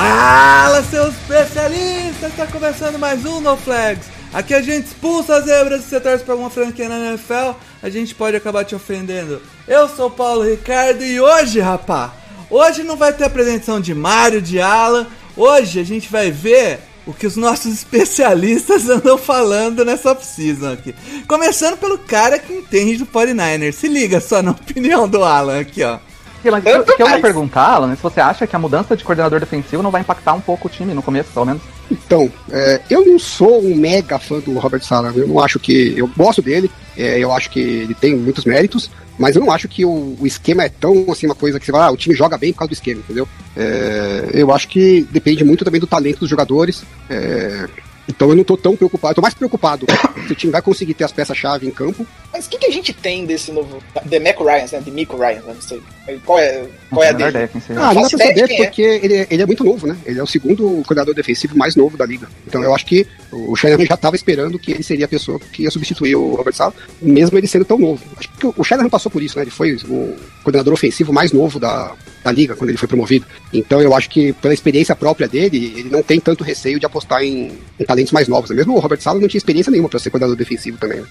Fala, seus especialistas! Está começando mais um No Flags. Aqui a gente expulsa as zebras se você torce para alguma franquia na NFL, a gente pode acabar te ofendendo. Eu sou o Paulo Ricardo e hoje, rapá, hoje não vai ter apresentação de Mário, de Alan. Hoje a gente vai ver o que os nossos especialistas andam falando nessa off-season aqui. Começando pelo cara que entende do 49ers. Se liga só na opinião do Alan aqui, ó. Mas o que eu ia perguntar, Alan, se você acha que a mudança de coordenador defensivo não vai impactar um pouco o time no começo, pelo menos? Então, é, eu não sou um mega fã do Robert Sala. Eu não acho que. Eu gosto dele, é, eu acho que ele tem muitos méritos, mas eu não acho que o, o esquema é tão assim, uma coisa que você fala, ah, o time joga bem por causa do esquema, entendeu? É, eu acho que depende muito também do talento dos jogadores. é, então eu não tô tão preocupado, eu tô mais preocupado se o time vai conseguir ter as peças-chave em campo. Mas o que, que a gente tem desse novo. Demeco Ryan, né? Demico Ryan, né? não sei. Qual é, qual é a dele? Ah, não dá pra saber é. porque ele, ele é muito novo, né? Ele é o segundo coordenador defensivo mais novo da liga. Então eu acho que o Shanahan já estava esperando que ele seria a pessoa que ia substituir o Robert Sala, mesmo ele sendo tão novo. Acho que o Shanahan passou por isso, né? Ele foi o coordenador ofensivo mais novo da, da liga quando ele foi promovido. Então eu acho que pela experiência própria dele, ele não tem tanto receio de apostar em, em talentos mais novos. Mesmo o Robert Sala não tinha experiência nenhuma para ser coordenador defensivo também. né?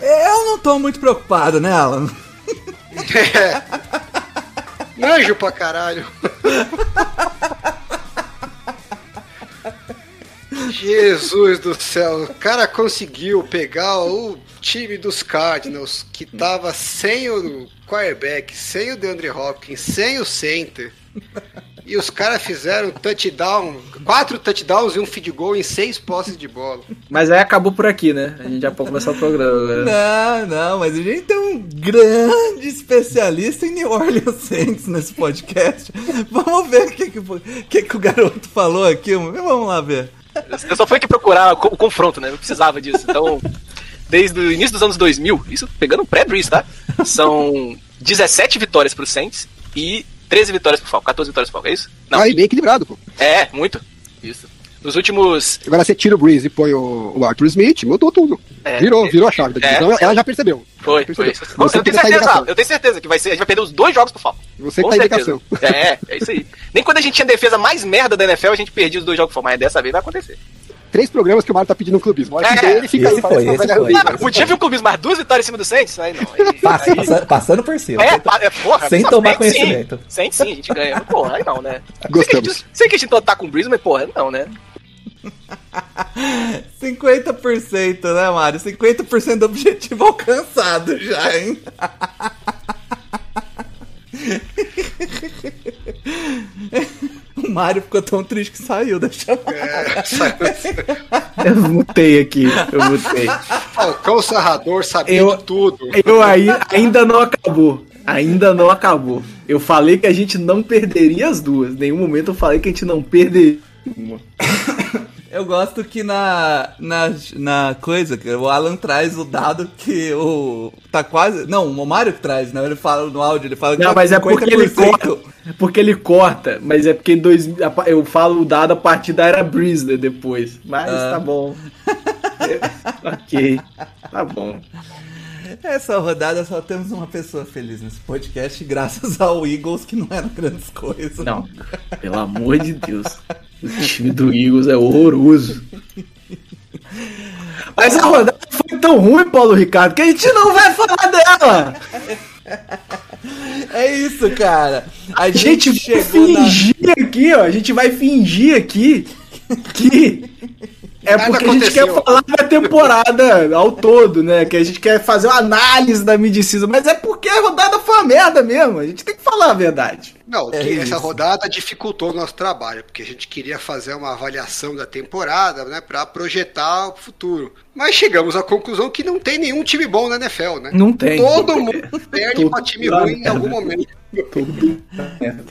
Eu não tô muito preocupado, né, Alan? Manjo pra caralho. Jesus do céu, o cara conseguiu pegar o time dos Cardinals que tava sem o quarterback, sem o DeAndre Hopkins, sem o center. E os caras fizeram touchdown, quatro touchdowns e um feed goal em seis posses de bola. Mas aí acabou por aqui, né? A gente já pode começar o programa. né? Não, não, mas a gente tem um grande especialista em New Orleans Saints nesse podcast. Vamos ver o que, que, o que, que o garoto falou aqui. Vamos lá ver. Eu só fui aqui procurar o confronto, né? Eu precisava disso. Então, desde o início dos anos 2000, isso pegando pré-Breeze, tá? São 17 vitórias pro Saints e 13 vitórias pro Falcons. 14 vitórias pro Falcons, é isso? Não. Aí bem equilibrado, pô. É, muito. Isso. Nos últimos. Agora você tira o Breeze e põe o, o Arthur Smith, mudou tudo. É. virou, virou a chave da É. divisão. Ela já percebeu. Foi, Percebeu. foi. Você eu tenho certeza, eu tenho certeza que vai ser. A gente vai perder os dois jogos pro Falcons. Você que tá indicação. É, é isso aí. Nem quando a gente tinha defesa mais merda da NFL, a gente perdia os dois jogos pro Falcons. Mas dessa vez vai acontecer. Três programas que o Mário tá pedindo no clubismo. Olha que É, ele fica esse aí, foi, esse foi. Ah, podia vir um clubismo mais duas vitórias em cima do Saints? Aí não. Aí, Passa- aí- passa- passando por cima. É, é, porra, Sem tomar Saints conhecimento. Sim, Saints sim, a gente ganha. Mas, Porra, aí não, né? Gostamos. Sei que, a gente- sei que a gente não tá com o Breeze, mas porra, não, né? 50%, né, Mário? 50% do objetivo alcançado já, hein? Mário ficou tão triste que saiu da chamada. É, sabe? Eu mutei aqui, eu mutei. Falcão Sarrador sabia Eu- de tudo. Eu aí, ainda não acabou. Ainda não acabou. Eu falei que a gente não perderia as duas. Em nenhum momento eu falei que a gente não perderia uma. Eu gosto que na, na, na coisa, que o Alan traz o dado que o. Tá quase. Não, o Mário que traz, né? Ele fala no áudio, ele fala que Não, tá mas é porque ele 50%. corta. É porque ele corta, mas é porque dois, eu falo o dado a partir da era Breeze depois. Mas Ah. tá bom. ok. Tá bom. Essa rodada só temos uma pessoa feliz nesse podcast, graças ao Eagles, que não eram grandes coisas. Não, pelo amor de Deus. O time do Eagles é horroroso. Mas a rodada foi tão ruim, Paulo Ricardo, que a gente não vai falar dela. É isso, cara. A A gente vai chegou na. fingir aqui, ó. A gente vai fingir aqui que é Nada porque a gente aconteceu. quer falar da temporada ao todo, né? Que a gente quer fazer uma análise da medicina, mas é porque a rodada foi uma merda mesmo. A gente tem que falar a verdade. Não, É que essa rodada dificultou o nosso trabalho, porque a gente queria fazer uma avaliação da temporada, né, para projetar o futuro. Mas chegamos à conclusão que não tem nenhum time bom na NFL, né? Não tem. Todo mundo perde Todo pra time ruim em algum momento.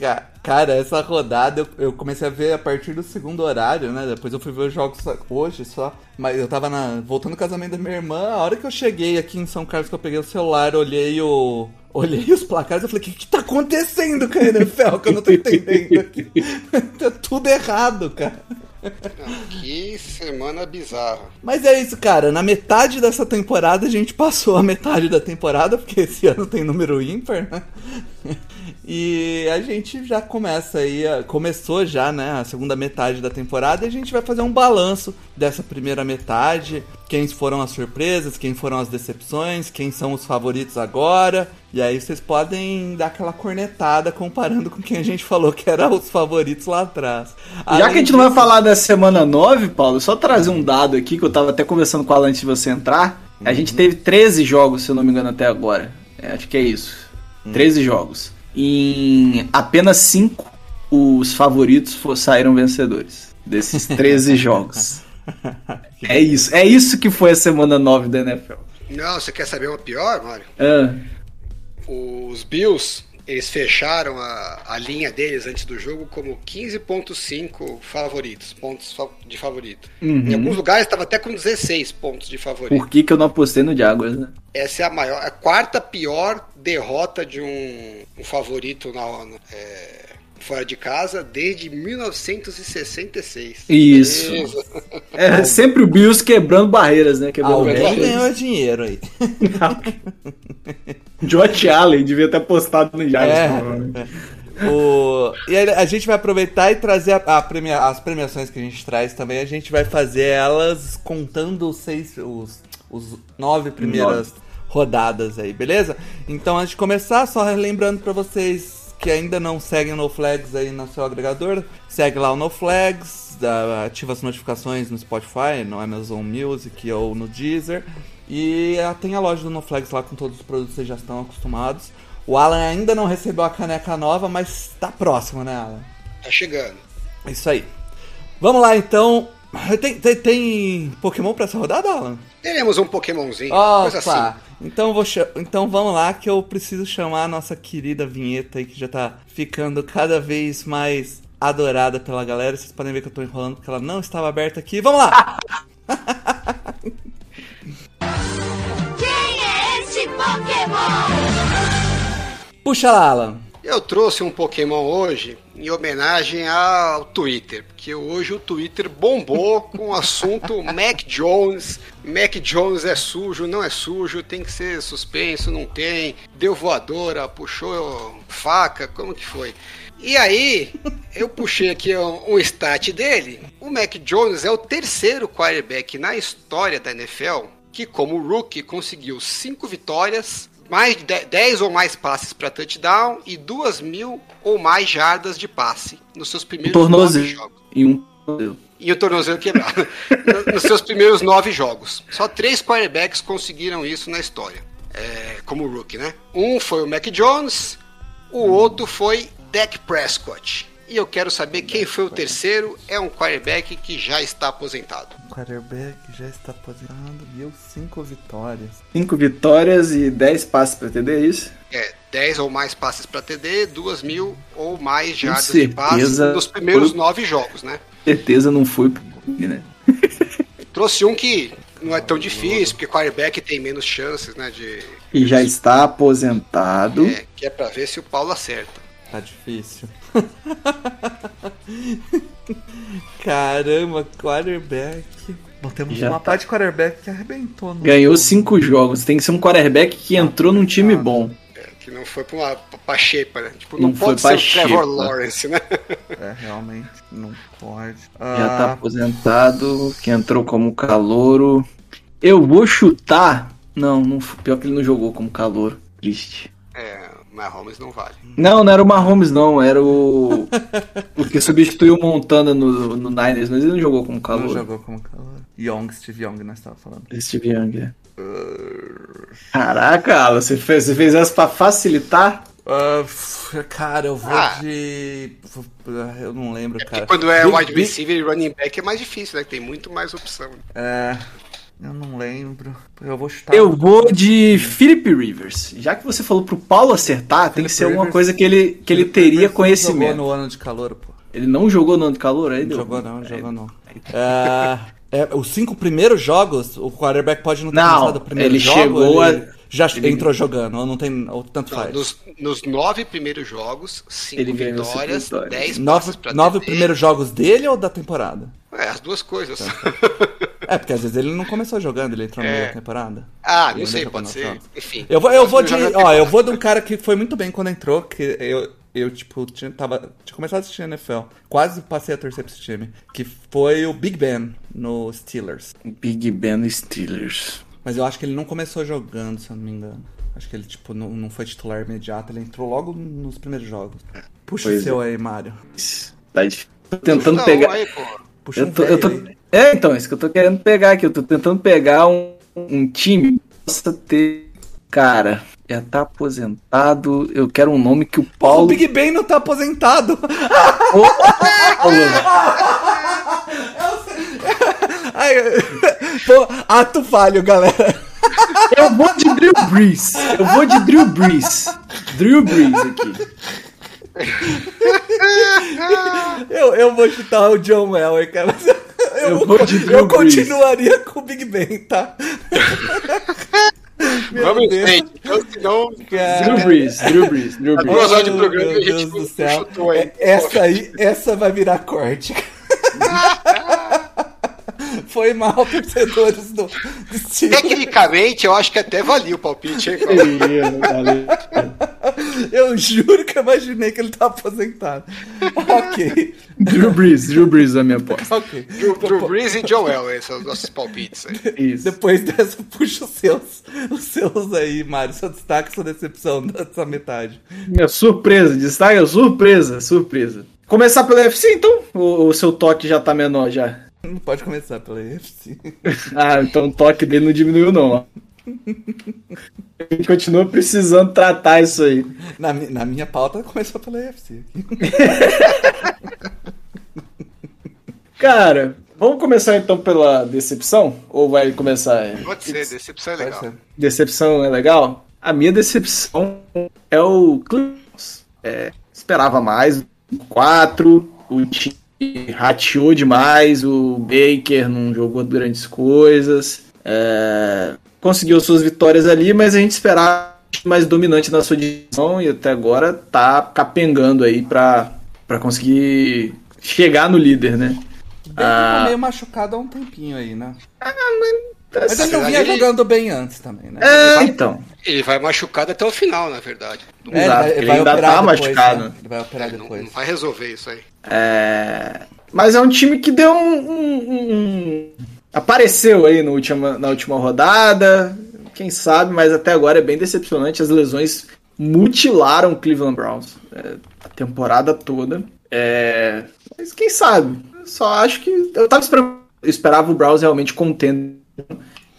Ca- Cara, essa rodada eu, eu comecei a ver a partir do segundo horário, né? Depois eu fui ver os jogos hoje só. Mas eu tava na, voltando do casamento da minha irmã. A hora que eu cheguei aqui em São Carlos, que eu peguei o celular, olhei o. Olhei os placares e falei, o que, que tá acontecendo com a NFL que eu não tô entendendo aqui? tá tudo errado, cara. Que semana bizarra. Mas é isso, cara. Na metade dessa temporada a gente passou a metade da temporada, porque esse ano tem número ímpar, né? E a gente já começa aí, começou já, né, a segunda metade da temporada e a gente vai fazer um balanço dessa primeira metade, quem foram as surpresas, quem foram as decepções, quem são os favoritos agora. E aí vocês podem dar aquela cornetada comparando com quem a gente falou que era os favoritos lá atrás. Já que a gente não vai falar da semana 9, Paulo, só trazer um dado aqui que eu tava até conversando com a Alan antes de você entrar. A gente teve 13 jogos, se eu não me engano, até agora. É, acho que é isso. 13 jogos. Em apenas 5 os favoritos saíram vencedores desses 13 jogos. É isso. É isso que foi a semana 9 da NFL. Não, você quer saber uma pior, Mário? Ah, Os Bills, eles fecharam a, a linha deles antes do jogo como 15.5 favoritos, pontos de favorito. Em alguns lugares estava até com 16 pontos de favorito. por que, que eu não apostei no Jaguars, né? Essa é a maior, a quarta pior derrota de um, um favorito na, na- é, fora de casa desde 1966. Isso. É sempre o Bills quebrando barreiras, né? Quebrando Alguém barreiras. ganhou dinheiro aí. Josh Allen devia ter apostado no Jaguars. É. O... E aí a gente vai aproveitar e trazer a, a premia- as premiações que a gente traz também. A gente vai fazer elas contando os seis, os, os nove primeiras rodadas aí, beleza? Então antes de começar, só lembrando pra vocês que ainda não seguem o No Flags aí no seu agregador, segue lá o No Flags, dá- ativa as notificações no Spotify, no Amazon Music ou no Deezer. E ah, tem a loja do No Flags lá com todos os produtos que vocês já estão acostumados. O Alan ainda não recebeu a caneca nova, mas tá próximo, né, Alan? Tá chegando. É Isso aí. Vamos lá, então. Tem, tem, tem Pokémon pra essa rodada, Alan? Teremos um Pokémonzinho, coisa assim. Então, vou então vamos lá que eu preciso chamar a nossa querida vinheta aí que já tá ficando cada vez mais adorada pela galera. Vocês podem ver que eu tô enrolando porque ela não estava aberta aqui. Vamos lá! Quem é esse Pokémon? Puxa lá, Alan. Eu trouxe um Pokémon hoje em homenagem ao Twitter, porque hoje o Twitter bombou com o assunto Mac Jones. Mac Jones é sujo, não é sujo, tem que ser suspenso, não tem. Deu voadora, puxou faca, como que foi? E aí, eu puxei aqui um, um stat dele. O Mac Jones é o terceiro quarterback na história da NFL que, como rookie, conseguiu cinco vitórias, mais de 10 ou mais passes para touchdown e duas mil ou mais jardas de passe nos seus Um primeiros nove tornozelo. jogos. E um. E o tornozelo quebrado. No- nos seus primeiros nove jogos. Só três quarterbacks conseguiram isso na história. É, como rookie, né? Um foi o Mac Jones, o outro foi Dak Prescott. E eu quero saber quem foi o terceiro. É um quarterback que já está aposentado. O quarterback já está aposentado. Deu cinco vitórias. Cinco vitórias e 10 passes pra TD, é isso? É, 10 ou mais passes para TD, duas mil ou mais jardas de passes nos primeiros foi- nove jogos, né? Certeza não foi pro né? Trouxe um que não é tão difícil, porque quarterback tem menos chances, né? De, E já está aposentado. é, que é pra ver se o Paulo acerta. Tá difícil. Caramba, quarterback. Bom, temos Já uma tá. parte de quarterback que arrebentou. No Ganhou cinco jogos. Tem que ser um quarterback que entrou num time bom. É, que não foi pra uma pra né? Tipo, Não não, foi pode pra ser o Trevor. Lawrence, né? É, realmente, não pode. Já tá Ah, aposentado. Que entrou como calouro. Eu vou chutar. Não, não, pior que ele não jogou como calouro. Triste. É, Mahomes não vale. Não, não era o Mahomes, não. Era o. Porque substituiu o Montana no, no Niners, mas ele não jogou como não calouro. jogou como calor. Young, Steve Young, nós tava falando. Steve Young, é. Caraca, Alan, você fez, você fez essa pra facilitar? F- cara, eu vou Ah. de. Eu não lembro, cara. Quando é wide receiver e running back é mais difícil, né? Tem muito mais opção. É. Eu não lembro. Eu vou chutar. Eu vou de Philip Rivers. Já que você falou pro Paulo acertar, tem que ser alguma Rivers- coisa que ele, que ele teria Rivers não conhecimento. Jogou no ano de calor, pô. Ele não jogou no ano de calor aí, Não deu. jogou não, jogou não. É, é, os cinco primeiros jogos, o quarterback pode não ter Não, começado o primeiro ele jogo, chegou ele a- já ele- entrou jogando, ou não tem, ou tanto Não, faz. nos, nos nove primeiros jogos, cinco Ele ganhou cinco vitórias, vitórias. dez Nove, nove primeiros jogos dele ou da temporada? É, as duas coisas. É, porque às vezes ele não começou jogando, ele entrou no É. meio da temporada. ah, não sei, pode ser. Enfim. Eu vou, eu vou de. Ó, eu vou de um cara que foi muito bem quando entrou, que eu, eu tipo, tinha, tava, tinha começado a assistir NFL. Quase passei a torcer pra esse time. Que foi o Big Ben no Steelers. Big Ben Steelers. Mas eu acho que ele não começou jogando, se eu não me engano. Acho que ele, tipo, não, não foi titular imediato, ele entrou logo nos primeiros jogos. Puxa Pois o seu aí, Mário. Tá difícil. Tô tentando Não, pegar. aí, pô. Puxa Eu um tô, eu tô- aí. É, então, isso que eu tô querendo pegar aqui. Eu tô tentando pegar um, um time que possa ter. Cara, já tá aposentado. Eu quero um nome que o O Paulo. Big Ben não tá aposentado. Ai, pô, ato falho, galera. Eu vou de Drew Brees. Eu vou de Drew Brees. Drew Brees aqui. Eu, eu vou chutar o John Elway, cara. Eu, Eu vou eu continuaria com o Big Ben, tá? Meu Vamos em Deus. frente. Então, Cara. Drew Brees, Drew Brees, Drew Brees. Duas horas de programa meu e a gente Deus não do céu. chutou aí. É- Essa aí, essa vai virar corte. Foi mal, torcedores do, do Steelers. tecnicamente, eu acho que até valia o palpite, hein, Paulo? Eu juro que eu imaginei que ele tá aposentado. ok. Drew Brees, Drew Brees a minha aposta. Ok. Drew, Drew Brees e John Elway são os nossos palpites aí. Isso. Depois dessa, puxa os seus. Os seus aí, Mário. Seu destaque, sua decepção dessa metade. Minha surpresa, destaque surpresa, surpresa. Começar pelo UFC então? O, o seu toque já tá menor já? Não pode começar pela UFC. Ah, então o toque dele não diminuiu não. A gente continua precisando tratar isso aí. Na, na minha pauta, começou pela UFC. Cara, vamos começar então pela decepção? Ou vai começar? Pode ser, decepção é legal. ser. Decepção é legal? A minha decepção é o Clippers. É, esperava mais. Quatro, o time rateou demais, o Baker não jogou grandes coisas. é, conseguiu suas vitórias ali, mas a gente esperava mais dominante na sua divisão e até agora tá capengando aí pra, pra conseguir chegar no líder, né? Ele Ah. tá meio machucado há um tempinho aí, né? Mas Essa- ele não vinha ele- jogando bem antes também, né? É, então. Ele vai machucado até o final, na verdade. Não, É, Exato, ele ainda tá depois, machucado. né? Ele vai operar depois. não vai resolver isso aí. É, Mas é um time que deu um. um- um- Apareceu aí no última, na última rodada. Quem sabe, mas até agora é bem decepcionante. As lesões mutilaram o Cleveland Browns é, a temporada toda. É, Mas quem sabe? Eu só acho que. Eu tava esperando. Eu esperava o Browns realmente contendo.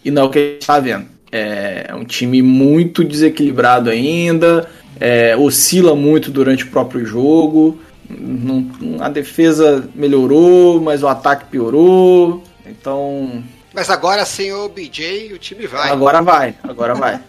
E não é o que a gente tá vendo. É um time muito desequilibrado ainda. É, oscila muito durante o próprio jogo. Não- a defesa melhorou, mas o ataque piorou. Então, Mas agora sem o BJ, o time vai. agora vai, agora vai.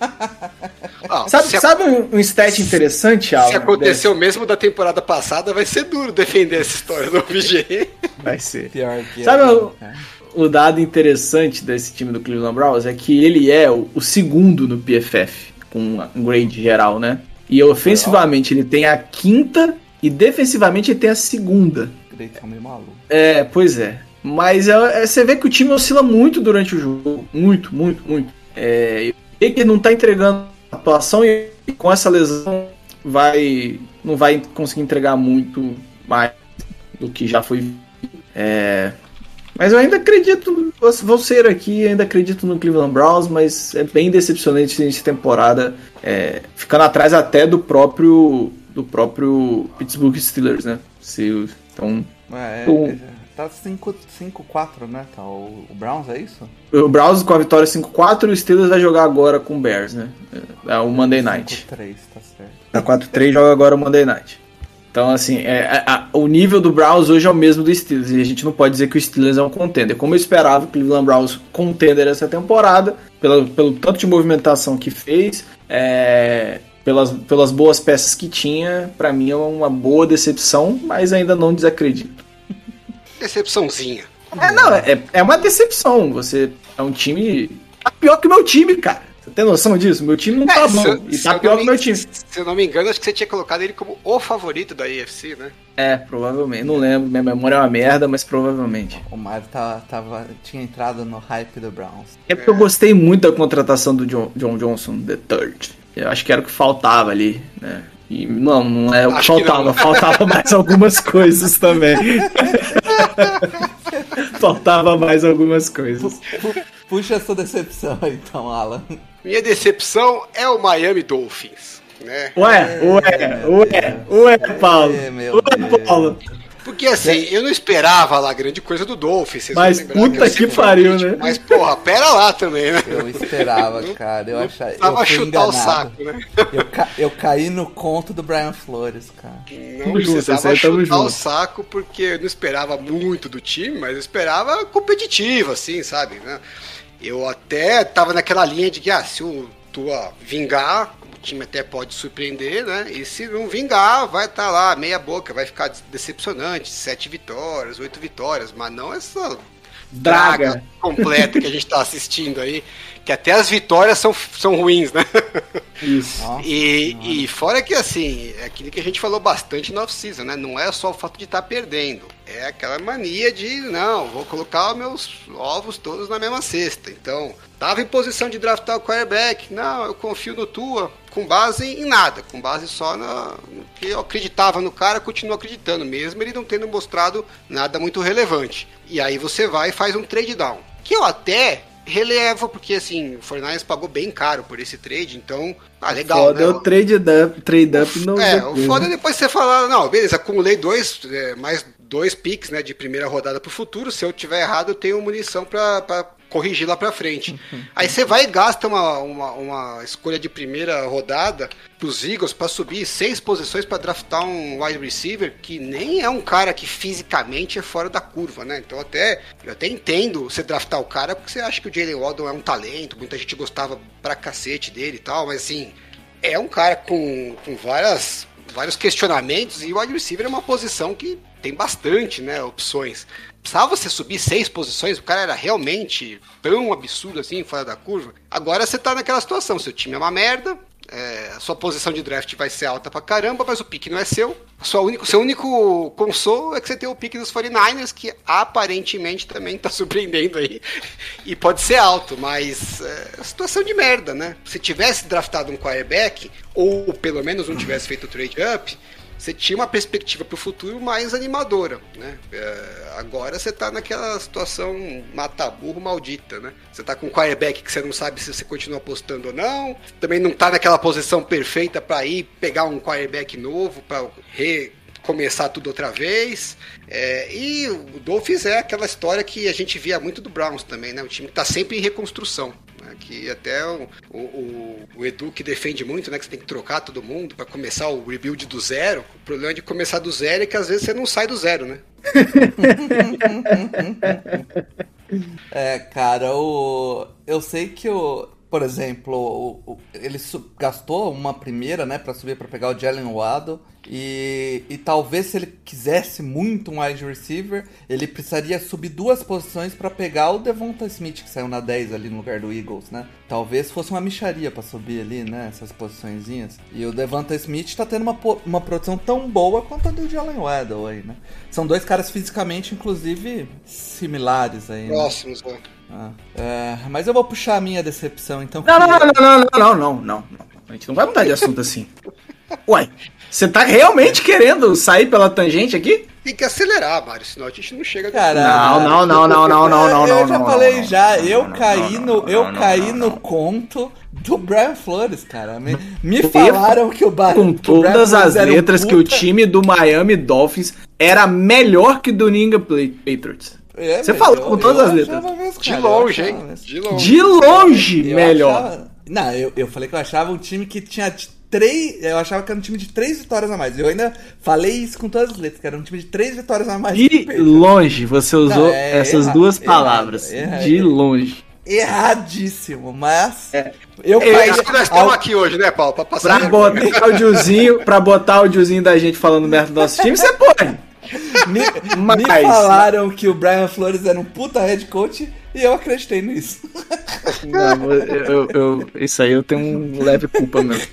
Sabe, se, sabe um, um stat interessante, Alan? se acontecer o mesmo da temporada passada, vai ser duro defender essa história do BJ. Vai ser. Pior que Sabe é, o- né? O dado interessante desse time do Cleveland Browns é que ele é o, o segundo no PFF, com um grade geral, né? E ofensivamente ele tem a quinta e defensivamente ele tem a segunda. É meio maluco. É, pois é. Mas é- é- você vê que o time oscila muito durante o jogo. Muito, muito, muito. É, e que não tá entregando atuação e com essa lesão vai não vai conseguir entregar muito mais do que já foi. É, mas eu ainda acredito, vou- ser aqui, ainda acredito no Cleveland Browns, mas é bem decepcionante essa temporada, é, ficando atrás até do próprio do próprio Pittsburgh Steelers, né? Se, então É, Um- Tá 5-4, né? Tá o, o Browns, é isso? O Browns com a vitória 5-4 e o Steelers vai jogar agora com o Bears, né? É o Monday Night. 5-3, tá certo. A 4-3 joga agora o Monday Night. Então, assim, é, a- a- o nível do Browns hoje é o mesmo do Steelers. E a gente não pode dizer que o Steelers é um contender. Como eu esperava, o Cleveland Browns contender essa temporada, pela, pelo tanto de movimentação que fez, é, pelas, pelas boas peças que tinha, pra mim é uma boa decepção, mas ainda não desacredito. Decepçãozinha. É, não, é, é uma decepção. Você é um time. Tá pior que o meu time, cara. Tem noção disso? Meu time não tá É, bom. se e se tá pior que meu time. Se eu não me engano, acho que você tinha colocado ele como o favorito da AFC, né? É, provavelmente. Não lembro. Minha memória é uma merda, mas provavelmente. O Mário tá, tava, tinha entrado no hype do Browns. É porque eu gostei muito da contratação do John, John Johnson, the third. Eu acho que era o que faltava ali, né? E não, não é o que Acho que faltava. não. Faltava mais algumas coisas também. faltava mais algumas coisas. Pu- Puxa essa decepção aí, então, Alan. Minha decepção é o Miami Dolphins, né? Ué, ué, ué, ué, Paulo. Meu Ué, Deus. Paulo. Porque assim, eu não esperava lá grande coisa do Dolphins. vocês Mas puta eu que pariu, né? Mas porra, pera lá também, né? Eu esperava, cara. Eu achava. Eu chutar enganado. o saco, né? Eu, ca- eu caí no conto do Brian Flores, cara. Não precisava chutar o junto. saco porque eu não esperava muito do time, mas eu esperava competitivo, assim, sabe? né? Eu até tava naquela linha de que, ah, se o Tua vingar, o time até pode surpreender, né? E se não vingar, vai estar lá, meia boca, vai ficar decepcionante, sete vitórias, oito vitórias, mas não essa Draga. draga completa que a gente tá assistindo aí, que até as vitórias são, são ruins, né? Isso. E, e fora que assim, é aquilo que a gente falou bastante no off-season, né? Não é só o fato de estar perdendo. É aquela mania de, não, vou colocar os meus ovos todos na mesma cesta. Então, tava em posição de draftar o quarterback. Não, eu confio no Tua, com base em nada, com base só na, no que eu acreditava no cara, continuo acreditando, mesmo ele não tendo mostrado nada muito relevante. E aí você vai e faz um trade down. Que eu até relevo, porque assim, o Fortnite pagou bem caro por esse trade, então, ah, legal, Foda né? é o trade up, trade up não É, deu o foda é depois você falar, não, beleza, acumulei dois, é, mais dois picks, né, de primeira rodada pro futuro, se eu tiver errado eu tenho munição pra corrigir lá pra frente. Aí você vai e gasta uma, uma, uma escolha de primeira rodada pros Eagles pra subir seis posições pra draftar um wide receiver que nem é um cara que fisicamente é fora da curva, né, então até, eu até entendo você draftar o cara porque você acha que o Jalen Waddle é um talento, muita gente gostava pra cacete dele e tal, mas assim, é um cara com, com várias, vários questionamentos e o wide receiver é uma posição que tem bastante né, opções. Precisava você subir seis posições, o cara era realmente tão absurdo assim, fora da curva. Agora você tá naquela situação, seu time é uma merda, é, sua posição de draft vai ser alta pra caramba, mas o pique não é seu. Sua único, seu único consolo é que você tem o pique dos 49ers, que aparentemente também tá surpreendendo aí. E pode ser alto, mas é situação de merda, né? Se tivesse draftado um quarterback, ou pelo menos não tivesse feito o trade up, você tinha uma perspectiva para o futuro mais animadora, né? É, agora você tá naquela situação mata-burro maldita, né? Você tá com um quarterback que você não sabe se você continua apostando ou não, também não tá naquela posição perfeita para ir pegar um quarterback novo para recomeçar tudo outra vez. É, e o Dolphins é aquela história que a gente via muito do Browns também, né? O time que tá sempre em reconstrução. Né? Que até o, o, o- Edu que defende muito, né? Que você tem que trocar todo mundo para começar o rebuild do zero. O problema de começar do zero é que às vezes você não sai do zero, né? É, cara, o... eu sei que o. Por exemplo, o, o- ele gastou uma primeira, né, pra subir pra pegar o Jalen Waddle. E, e talvez se ele quisesse muito um wide receiver, ele precisaria subir duas posições pra pegar o Devonta Smith, que saiu na 10 ali no lugar do Eagles, né? Talvez fosse uma micharia pra subir ali, né, essas posiçõezinhas. E o Devonta Smith tá tendo uma, uma produção tão boa quanto a do Jalen Waddle aí, né? São dois caras fisicamente, inclusive, similares aí, né? Próximos, né? Ah, é, mas eu vou puxar a minha decepção, então. Não, não, não, não, não, não, não, não, não, não. A gente não vai mudar de assunto assim. Uai, Você tá realmente querendo sair pela tangente aqui? Tem que acelerar, Mário, senão a gente não chega. Caralho. Não, não, não, não, não, não, não, Eu não, já não, falei não, já, não, eu não, caí não, no, não, eu não, caí não, no não. conto do Brian Flores, cara. Me, me falaram que o Bar Com Brian todas Flores as um letras que o time do Miami Dolphins era melhor que do New England Patriots. É, Você falou com todas eu as letras. mesmo, De longe, hein? mesmo. De longe. De longe, Eu melhor. achava- Não, eu, eu falei que eu achava um time que tinha três. Eu achava que era um time de três vitórias a mais. Eu ainda falei isso com todas as letras, que era um time de três vitórias a mais. De longe, você usou Não, é essas erra- duas errado, palavras. erra- De longe. Erradíssimo, mas. É. Eu É caí. isso que nós estamos aqui hoje, né, Paulo? Pra passar Pra botar áudiozinho, pra botar áudiozinho da gente falando merda do nosso time, você pode. Me, Mas- me falaram que o Brian Flores era um puta head coach e eu acreditei nisso. Não, eu, eu- eu- isso aí eu tenho um leve culpa mesmo.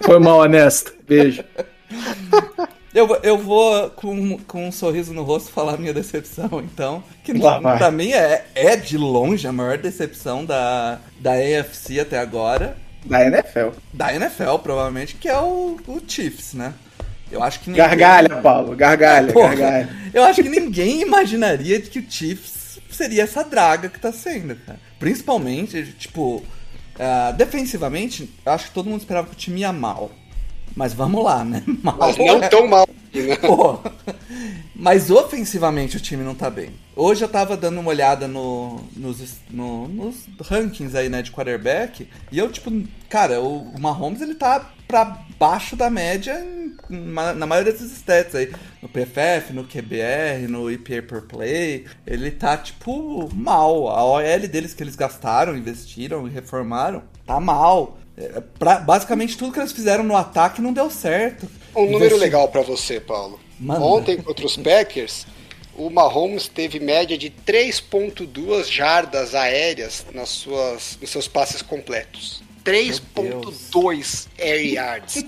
Foi mal honesto. Beijo. Eu, vou- eu vou com, com um sorriso no rosto falar a minha decepção, então. Que Lá vai. pra mim é, é de longe a maior decepção da, da AFC até agora. Da NFL. Da NFL, provavelmente, que é o, o Chiefs, né? Eu acho que ninguém- Gargalha, Paulo. Gargalha, Porra, gargalha. Eu acho que ninguém imaginaria que o Chiefs seria essa draga que tá sendo, cara. Principalmente, tipo, ah, defensivamente, eu acho que todo mundo esperava que o time ia mal. Mas vamos lá, né? Mal Mas não é- tão mal. né? Pô. Mas ofensivamente o time não tá bem. Hoje eu tava dando uma olhada no, nos, no- nos rankings aí, né, de quarterback. E eu, tipo, cara, o, o Mahomes ele tá pra baixo da média na maioria desses stats aí. No PFF, no QBR, no EPA per play. Ele tá, tipo, mal. A OL deles que eles gastaram, investiram e reformaram, tá mal. É, pra- basicamente tudo que eles fizeram no ataque não deu certo. Um número Investi- legal pra você, Paulo. Ontem contra os Packers, o Mahomes teve média de 3.2 jardas aéreas nas suas, nos seus passes completos. 3.2 air yards.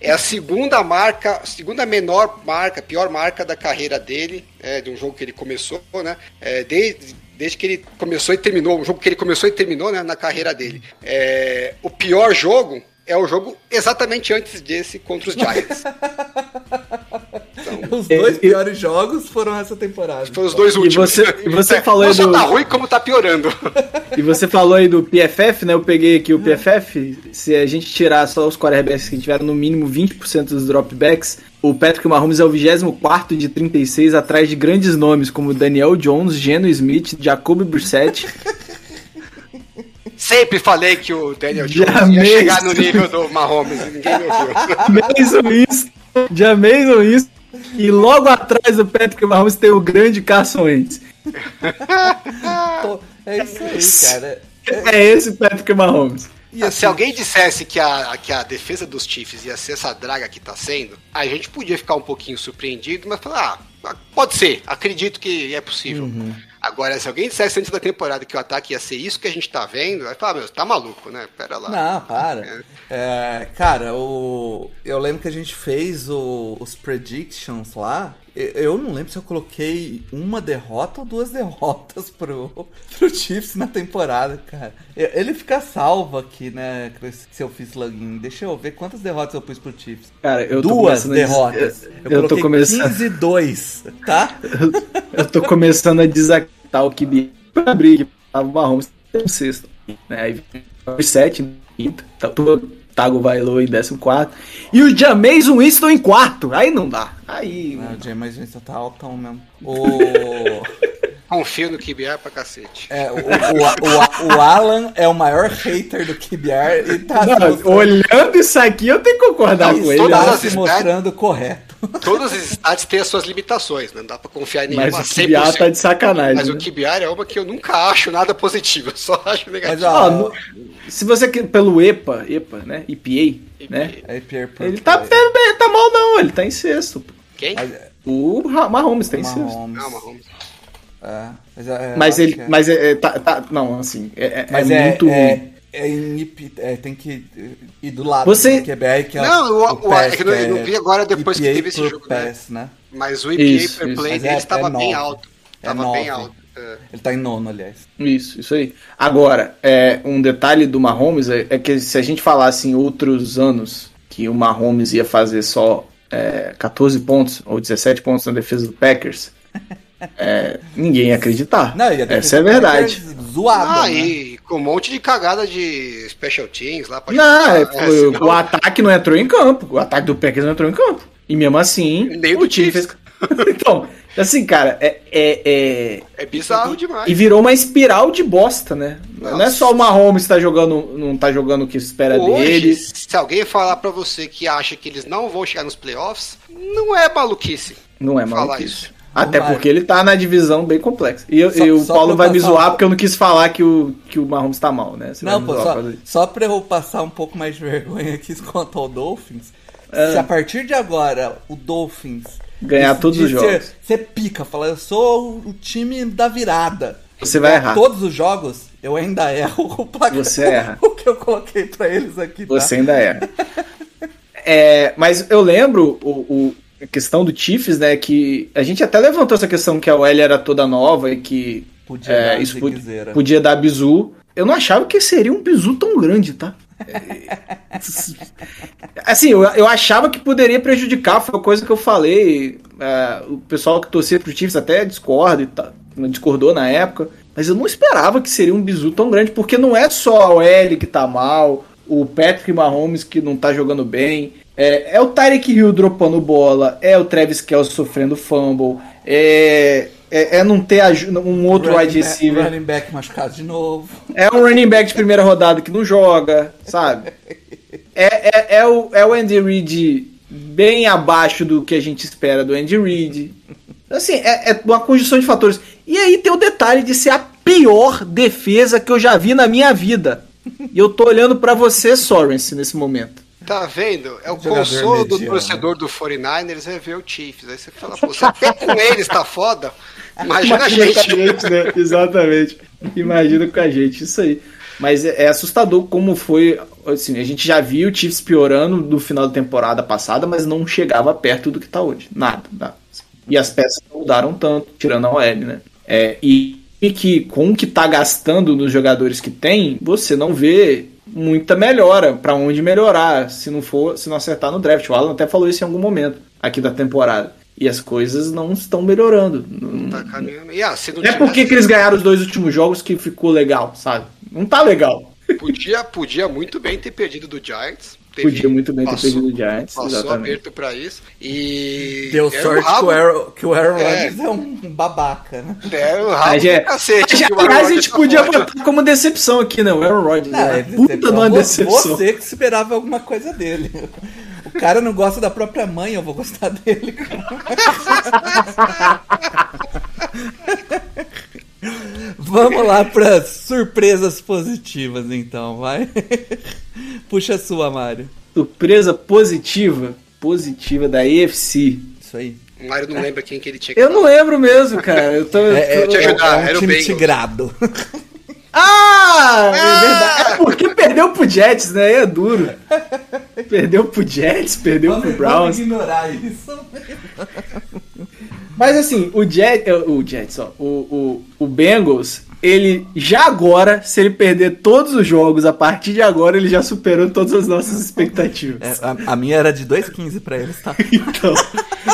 É a segunda marca, a segunda menor marca, pior marca da carreira dele, é, de um jogo que ele começou, né? É, desde, desde que ele começou e terminou, um jogo que ele começou e terminou né, na carreira dele. É, o pior jogo é o jogo exatamente antes desse contra os Giants. Os dois piores jogos foram essa temporada. Foram os dois E últimos. você, e você falou Não aí só do. tá ruim, como tá piorando. E você falou aí do PFF, né? Eu peguei aqui o PFF. Se a gente tirar só os quarterbacks que tiveram no mínimo 20% dos dropbacks, o Patrick Mahomes é o 24 de 36, atrás de grandes nomes como Daniel Jones, Geno Smith, Jacoby Brissett. Sempre falei que o Daniel Jones Jamais. ia chegar no nível do Mahomes e ninguém me ouviu. Mason Winston, Jameson Winston. E logo atrás do Patrick Mahomes tem o grande Carson Wentz. É isso aí, cara. É esse Patrick Mahomes. E assim, Se alguém dissesse que a, que a defesa dos Chiefs ia ser essa draga que tá sendo, a gente podia ficar um pouquinho surpreendido, mas falar, ah, pode ser, acredito que é possível. Uhum. Agora, se alguém dissesse antes da temporada que o ataque ia ser isso que a gente tá vendo, vai falar, meu, tá maluco, né? Pera lá. Não, para. É, cara, o... eu lembro que a gente fez o- os predictions lá. Eu, eu não lembro se eu coloquei uma derrota ou duas derrotas pro, pro Chiefs na temporada, cara. Eu- Ele fica salvo aqui, né, se eu fiz login. Deixa eu ver quantas derrotas eu pus pro Chiefs. Cara, eu tô Duas começando a des- derrotas. Eu, eu tô começando. 15 2, tá? Eu tô começando a desacreditar o que pra abrir. Tava o Mahomes em sexto. Né? Aí sete em quinto. Tá, Tago Vailoa em décimo quarto. E o Jameson Winston em quarto. Aí não dá. Aí. Não, o James Winston tá altão mesmo. O... Confio no QBR pra cacete. É, o, o, o, o Alan é o maior hater do KBR e tá, Não, olhando isso aqui, eu tenho que concordar mostrando, com ele. todas tá as se mostrando correto. Todos os stats têm as suas limitações, né? não dá pra confiar em Mas nenhuma o QBA tá de sacanagem. Mas né? o QBR é uma que eu nunca acho nada positivo, eu só acho Mas negativo. ó, Ó, no- se você quer pelo EPA, EPA, né? EPA, né? aí Pierre Ele tá, bem, bem, tá mal não, ele tá em sexto. pô. Quem? Mas, O Mahomes em sexto. Mahomes, Não, Mahomes. é, mas, é, Mas ele, que é. mas é, é, tá, tá- não, assim, é, é- Mas é é, muito é, é em IP, é, tem que ir do lado Você- do QBR, que é Não, o- o- pass, é que eu não- eu não vi agora depois que EPA teve esse jogo, né? pass, né? Mas o EPA Isso, per play é- dele estava é bem alto. É Tava bem alto. É. Ele tá em nono, aliás. Isso, isso aí. Agora, é, um detalhe do Mahomes é, é que se a gente falasse em outros anos, que o Mahomes ia fazer só é, 14 pontos ou 17 pontos na defesa do Packers, é, ninguém ia acreditar. Não, a defesa Essa é a verdade. Zoada, Ah, né? e com um monte de cagada de special teams lá pra Não, é, foi- senão- o ataque não entrou em campo. O ataque do Packers não entrou em campo. E mesmo assim, Nem o do time Chiefs. fez. então, assim, cara, é, é, é- É bizarro demais. E virou uma espiral de bosta, né? Não é Nossa. só o Mahomes que tá jogando, não tá jogando o que se espera Hoje, dele. se alguém falar pra você que acha que eles não vão chegar nos playoffs, não é maluquice. Não é falar maluquice. isso. Até porque ele tá na divisão bem complexa. E, eu- Só- e o só Paulo vai me zoar um- porque eu não quis falar que o, que o Mahomes tá mal, né? Você Não, pô, só, só pra eu passar um pouco mais de vergonha aqui quanto ao Dolphins, É. se a partir de agora o Dolphins Ganhar decidir todos os ser- jogos. Ser pica, falar, eu sou o, o time da virada. Você vai errar. Todos os jogos, eu ainda erro o placar. Você erra. O que eu coloquei pra eles aqui, tá? Você ainda é. É, mas eu lembro o, o- a questão do Chiefs, né? Que a gente até levantou essa questão que a OL era toda nova e que Podia é, dar isso pod- ziquezeira. podia dar bizu. Eu não achava que seria um bizu tão grande, tá? É, assim, eu, eu achava que poderia prejudicar, foi uma coisa que eu falei. é, o pessoal que torcia pro Chiefs até discorda e tá, discordou na época. Mas eu não esperava que seria um bizu tão grande, porque não é só a OL que tá mal, o Patrick Mahomes que não tá jogando bem, é, é o Tyreek Hill dropando bola, é o Travis Kelce sofrendo fumble, é, é, é não ter um outro Running wide back- receiver. Running back machucado de novo. É um running back de primeira rodada que não joga, sabe? É, é, é, o, é o Andy Reid bem abaixo do que a gente espera do Andy Reid. Assim, é, é uma conjunção de fatores. E aí tem o detalhe de ser a pior defesa que eu já vi na minha vida. E eu tô olhando pra você, Sorensen, nesse momento. Tá vendo? É o consolo do mediano. torcedor do 49ers é ver o Chiefs. Aí você fala, pô, se até com eles tá foda, imagina a com a gente. gente, né? Exatamente. Imagina com a gente, isso aí. Mas é, é assustador como foi. Assim, a gente já viu o Chiefs piorando no final da temporada passada, mas não chegava perto do que tá hoje. Nada, nada. E as peças não mudaram tanto, tirando a OL, né? É, e, e que com o que tá gastando nos jogadores que tem, você não vê muita melhora pra onde melhorar, se não for, se não acertar no draft. O Alan até falou isso em algum momento aqui da temporada. E as coisas não estão melhorando. Não- Tá caminhando. E, ah, se não é porque que eles ganharam os dois últimos jogos que ficou legal, sabe? Não tá legal. Podia, podia muito bem ter perdido do Giants. Podia muito bem ter perdido do Giants, Passou exatamente. aperto pra isso. E. Deu sorte o rabo, que o Aaron, que o Aaron É. Rodgers é um babaca, né? Era o rabo é- cacete. O Aaron aliás, a gente podia botar como decepção aqui, né? O Aaron Rodgers. Não, ele- Puta de uma decepção. Você que esperava alguma coisa dele. O cara não gosta da própria mãe, eu vou gostar dele. Vamos lá para surpresas positivas, então, vai. Puxa a sua, Mário. Surpresa positiva, positiva da EFC. Isso aí. O Mário não lembra quem que ele tinha que Eu não lembro mesmo, cara. Eu tô, É, é, tô- te ajudar, é era um o time Bengals. tigrado. Ah, é verdade. É porque perdeu pro Jets, né? Aí É duro. Perdeu pro Jets, perdeu pro Browns. ignorar isso. Mas assim, o Jet, o Jets, ó, o, o, o Bengals, ele já agora, se ele perder todos os jogos, a partir de agora, ele já superou todas as nossas expectativas. É, a, a minha era de 2,15 pra eles, tá? Então,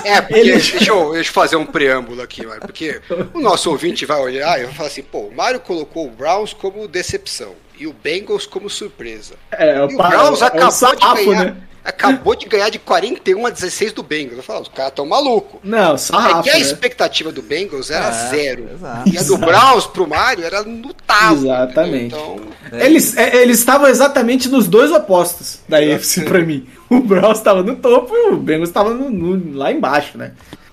É, porque, Ele- deixa, eu, deixa eu fazer um preâmbulo aqui, Mário, porque o nosso ouvinte vai olhar e vai falar assim, pô, o Mário colocou o Browns como decepção e o Bengals como surpresa. é, E o Browns é um acabou, sarrafo, de ganhar, né? Acabou de ganhar de 41 a 16 do Bengals. Eu falo, os caras tão malucos. Não, Aí sarrafo, a né? expectativa do Bengals era É, zero. exato. E a do Browns pro Mário era no talo. Exatamente. Então, Eles, é, eles estavam exatamente nos dois opostos da AFC pra mim. O Browns estava no topo e o Bengals estava no- no- lá embaixo, né?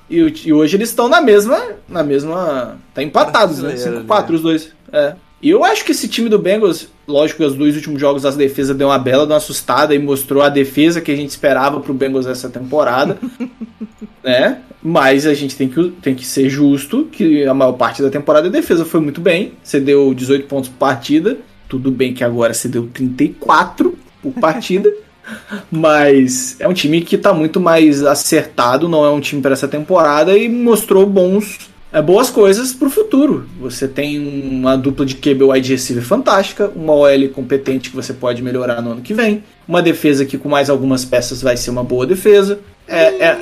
E, e hoje eles estão na mesma. Na mesma. Tá empatados, né? Brasileira 5-4 os dois. É. E eu acho que esse time do Bengals, lógico que os dois últimos jogos as defesas deu uma bela de uma assustada e mostrou a defesa que a gente esperava pro Bengals essa temporada. né? Mas a gente tem que, tem que ser justo que a maior parte da temporada a defesa foi muito bem. Você deu 18 pontos por partida. Tudo bem que agora você deu 34 por partida. Mas é um time que tá muito mais acertado, não é um time para essa temporada e mostrou bons é, boas coisas pro futuro. Você tem uma dupla de QB wide receiver fantástica, uma OL competente que você pode melhorar no ano que vem, uma defesa que com mais algumas peças vai ser uma boa defesa. É, é,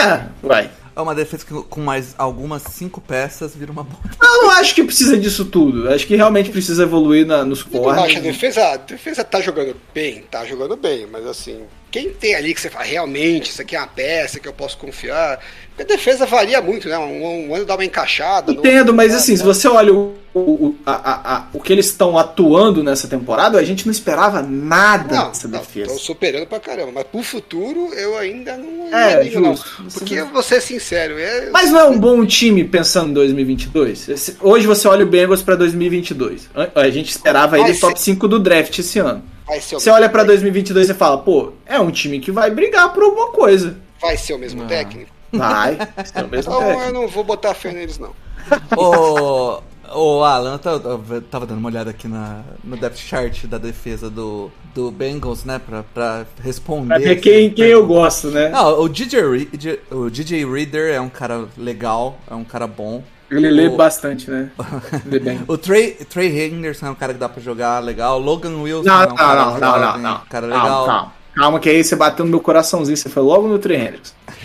é vai. É uma defesa que com mais algumas cinco peças vira uma boa. Eu não acho que precisa disso tudo. Acho que realmente precisa evoluir na, nos não acho a defesa, a defesa tá jogando bem, tá jogando bem, mas assim, quem tem ali que você fala, realmente, isso aqui é uma peça que eu posso confiar? Porque a defesa varia muito, né? Um, um ano dá uma encaixada. Entendo, outro mas assim, se você olha o, o, o- a- a- a- o que eles estão atuando nessa temporada, a gente não esperava nada Não, dessa não, defesa. tô superando pra caramba, mas pro futuro eu ainda não É, não ligo, não. Porque eu vou ser sincero, é, Mas não é um bom time pensando em 2022? Esse- Hoje você olha o Bengals pra 2022. A a gente esperava ele top se- 5 do draft esse ano. vai ser o Você olha pra técnico. 2022 e fala, pô, é um time que vai brigar por alguma coisa. Vai ser o mesmo técnico? Vai. é mesmo Então técnico. eu não vou botar fé neles, não. Ô, ô Alan, eu tava, eu tava dando uma olhada aqui na, no depth chart da defesa do, do Bengals, né? Pra, pra responder. Pra ver quem, quem eu gosto, né? Não, o DJ, Re- o DJ Reader é um cara legal, é um cara bom. Ele lê o- bastante, né? Lê bem. O Trey, Trey Henderson é um cara que dá pra jogar legal. Logan Wilson Não, é não, um cara não, não, não, não. cara legal. calma. Calma, que aí você bateu no meu coraçãozinho, você foi logo no Trey.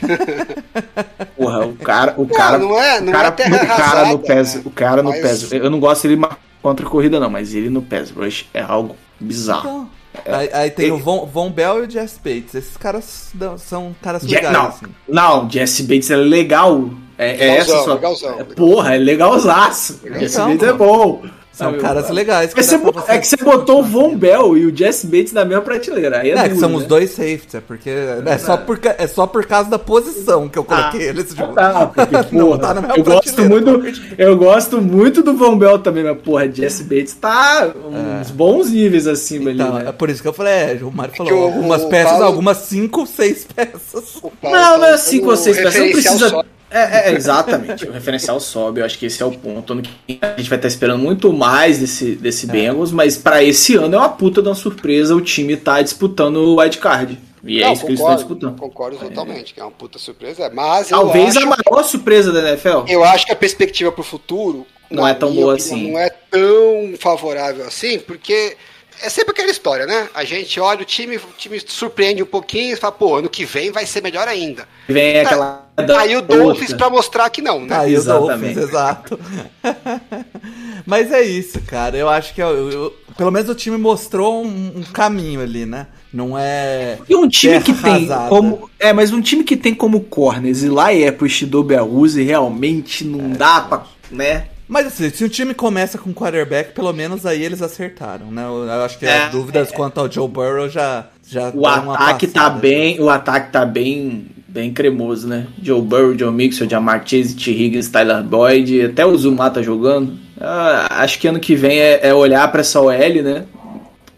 Porra, o cara, o cara, não é- o não cara, é terra o cara arrasada, no pés, né? o cara no Mas- pés. Eu não gosto dele contra a corrida não, mas ele no pés rush é algo bizarro. Então, aí, aí tem o Von, Von Bell e o Jess Bates. Esses caras são caras Je- legais, não, assim. não, Jesse Bates é legal. É, é Legalzão, essa sua. legalzão. é, porra, é legalzaço. Jesse Bates é bom. São Sabe, caras legais. É que, você, dá pra é que você botou o Von Bell e o Jesse Bates na mesma prateleira. Aí é, É, que duro, são né? os dois safeties, é porque é só, por, é só por causa da posição que eu coloquei eles juntos. Tá, porque, Não porra, tá na minha eu gosto muito, eu gosto muito do Von Bell também, mas porra, Jesse Bates tá uns bons níveis acima Então, ali, é né? por isso que eu falei, é, o Mário falou, que algumas o peças, Paulo- algumas cinco, seis peças. Paulo Não, não tá é cinco ou seis peças, não precisa... só. É, é, exatamente, o referencial sobe, eu acho que esse é o ponto. Ano que A gente vai estar esperando muito mais desse, É. desse Bengals, mas pra esse ano é uma puta de uma surpresa o time tá disputando o wildcard. E é Não, isso que eles estão concordo, disputando. concordo totalmente, que é uma puta surpresa. Mas Talvez a maior surpresa da NFL. eu acho que a perspectiva pro futuro Não é tão boa assim. Não é tão favorável assim, porque é sempre aquela história, né? A gente olha o time, o time surpreende um pouquinho e fala, pô, ano que vem vai ser melhor ainda. Vem aquela. Aí o Dolphins pra mostrar que não, né? Tá aí o Exatamente. Dolphins, exato. Mas é isso, cara. Eu acho que eu- eu- pelo menos o time mostrou um, um caminho ali, né? Não é. E um time que terra tem arrasada. como. É, mas um time que tem como corners e lá é pro Shidobi Awuzie realmente não dá pra. né? Mas assim, se o time começa com quarterback, pelo menos aí eles acertaram, né? Eu, acho que É, as dúvidas quanto ao Joe Burrow já. já O ataque tá bem. O ataque tá bem. Bem cremoso, né? Joe Burrow, Joe Mixon, Jamar Chase, T. Higgins, Tyler Boyd, até o Zuma tá jogando. Ah, acho que ano que vem é, é olhar pra essa OL, né?